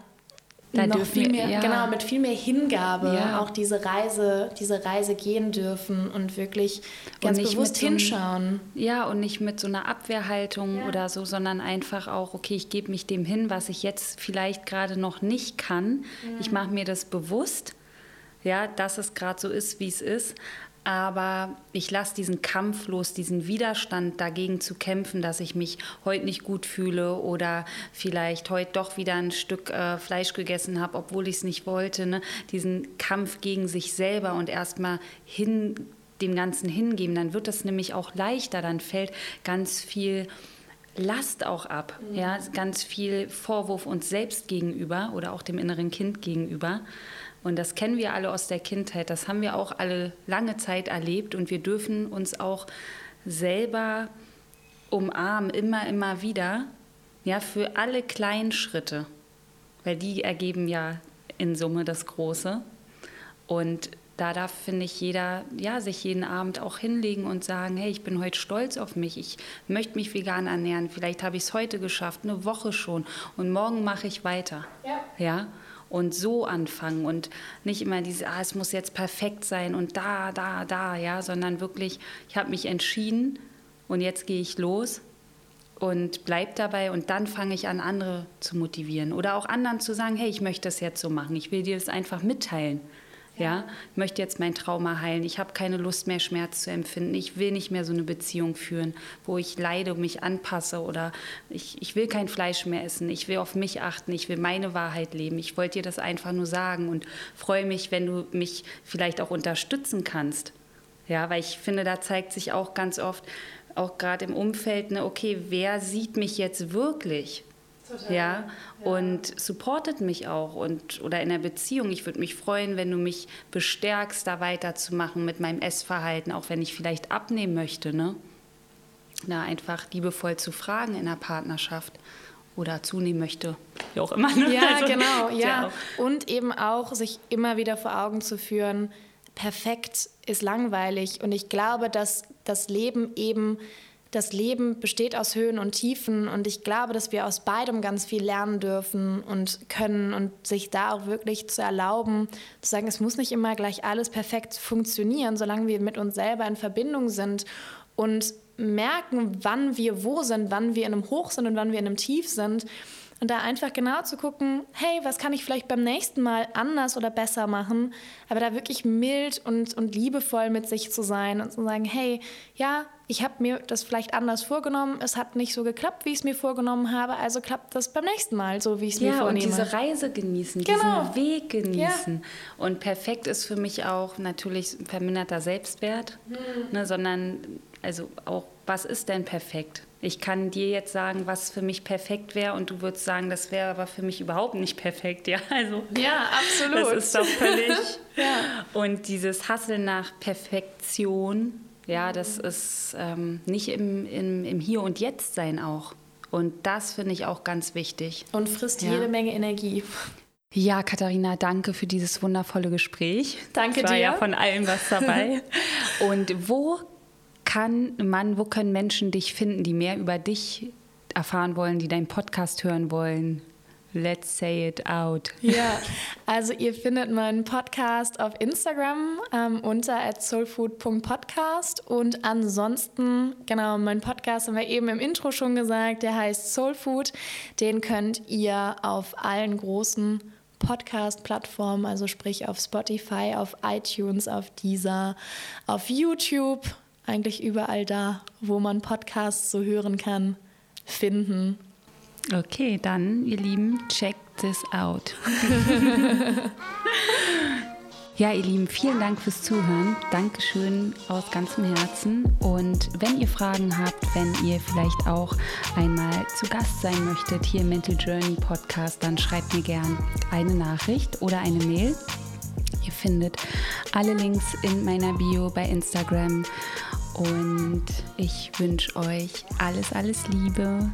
da noch viel mehr, ja. genau, mit viel mehr Hingabe ja. auch diese Reise, diese Reise gehen dürfen und wirklich ganz und bewusst so hinschauen. ja, und nicht mit so einer Abwehrhaltung ja. oder so, sondern einfach auch, okay, ich gebe mich dem hin, was ich jetzt vielleicht gerade noch nicht kann. Ich mache mir das bewusst, ja, dass es gerade so ist, wie es ist aber ich lasse diesen Kampf los, diesen Widerstand dagegen zu kämpfen, dass ich mich heute nicht gut fühle oder vielleicht heute doch wieder ein Stück äh, Fleisch gegessen habe, obwohl ich es nicht wollte. Ne? Diesen Kampf gegen sich selber und erstmal hin dem Ganzen hingeben, dann wird das nämlich auch leichter, dann fällt ganz viel Last auch ab, mhm. ja, ganz viel Vorwurf uns selbst gegenüber oder auch dem inneren Kind gegenüber. Und das kennen wir alle aus der Kindheit. Das haben wir auch alle lange Zeit erlebt. Und wir dürfen uns auch selber umarmen, immer, immer wieder, ja, für alle kleinen Schritte. Weil die ergeben ja in Summe das Große. Und da darf, finde ich, jeder ja, sich jeden Abend auch hinlegen und sagen, hey, ich bin heute stolz auf mich, ich möchte mich vegan ernähren, vielleicht habe ich es heute geschafft, eine Woche schon und morgen mache ich weiter. Ja. ja? Und so anfangen und nicht immer diese, ah, es muss jetzt perfekt sein und da, da, da, ja, sondern wirklich, ich habe mich entschieden und jetzt gehe ich los und bleib dabei und dann fange ich an, andere zu motivieren oder auch anderen zu sagen, hey, ich möchte das jetzt so machen, ich will dir das einfach mitteilen. Ja, ich möchte jetzt mein Trauma heilen. Ich habe keine Lust mehr, Schmerz zu empfinden. Ich will nicht mehr so eine Beziehung führen, wo ich leide und mich anpasse oder ich, ich will kein Fleisch mehr essen. Ich will auf mich achten. Ich will meine Wahrheit leben. Ich wollte dir das einfach nur sagen und freue mich, wenn du mich vielleicht auch unterstützen kannst. Ja, weil ich finde, da zeigt sich auch ganz oft, auch gerade im Umfeld, ne, okay, wer sieht mich jetzt wirklich? Total. Ja, ja, und supportet mich auch und oder in der Beziehung. Ich würde mich freuen, wenn du mich bestärkst, da weiterzumachen mit meinem Essverhalten, auch wenn ich vielleicht abnehmen möchte, ne? Da einfach liebevoll zu fragen in der Partnerschaft oder zunehmen möchte, wie auch immer. Ne? Ja, also, genau, [LAUGHS] ja. Und eben auch sich immer wieder vor Augen zu führen, perfekt ist langweilig. Und ich glaube, dass das Leben eben das Leben besteht aus Höhen und Tiefen und ich glaube, dass wir aus beidem ganz viel lernen dürfen und können und sich da auch wirklich zu erlauben, zu sagen, es muss nicht immer gleich alles perfekt funktionieren, solange wir mit uns selber in Verbindung sind und merken, wann wir wo sind, wann wir in einem Hoch sind und wann wir in einem Tief sind und da einfach genau zu gucken, hey, was kann ich vielleicht beim nächsten Mal anders oder besser machen? Aber da wirklich mild und, und liebevoll mit sich zu sein und zu sagen, hey, ja, ich habe mir das vielleicht anders vorgenommen, es hat nicht so geklappt, wie ich es mir vorgenommen habe, also klappt das beim nächsten Mal so, wie ich es ja, mir vornehme. Ja, und diese Reise genießen, genau. diesen Weg genießen. Ja. Und perfekt ist für mich auch natürlich verminderter Selbstwert, hm. ne, sondern also auch, was ist denn perfekt? Ich kann dir jetzt sagen, was für mich perfekt wäre und du würdest sagen, das wäre aber für mich überhaupt nicht perfekt. Ja, also, ja absolut. Das ist doch völlig. [LAUGHS] ja. Und dieses Hasseln nach Perfektion, ja, das ist ähm, nicht im, im, im Hier und Jetzt sein auch. Und das finde ich auch ganz wichtig. Und frisst ja. jede Menge Energie. Ja, Katharina, danke für dieses wundervolle Gespräch. Danke es war dir. ja von allem was dabei. [LAUGHS] und wo kann man, wo können Menschen dich finden, die mehr über dich erfahren wollen, die deinen Podcast hören wollen? Let's say it out. Ja, [LAUGHS] also ihr findet meinen Podcast auf Instagram ähm, unter soulfood.podcast und ansonsten, genau, mein Podcast haben wir eben im Intro schon gesagt, der heißt Soulfood. Den könnt ihr auf allen großen Podcast-Plattformen, also sprich auf Spotify, auf iTunes, auf Deezer, auf YouTube, eigentlich überall da, wo man Podcasts so hören kann, finden. Okay, dann, ihr Lieben, check this out. [LAUGHS] ja, ihr Lieben, vielen Dank fürs Zuhören. Dankeschön aus ganzem Herzen. Und wenn ihr Fragen habt, wenn ihr vielleicht auch einmal zu Gast sein möchtet hier im Mental Journey Podcast, dann schreibt mir gern eine Nachricht oder eine Mail. Ihr findet alle Links in meiner Bio bei Instagram. Und ich wünsche euch alles, alles Liebe.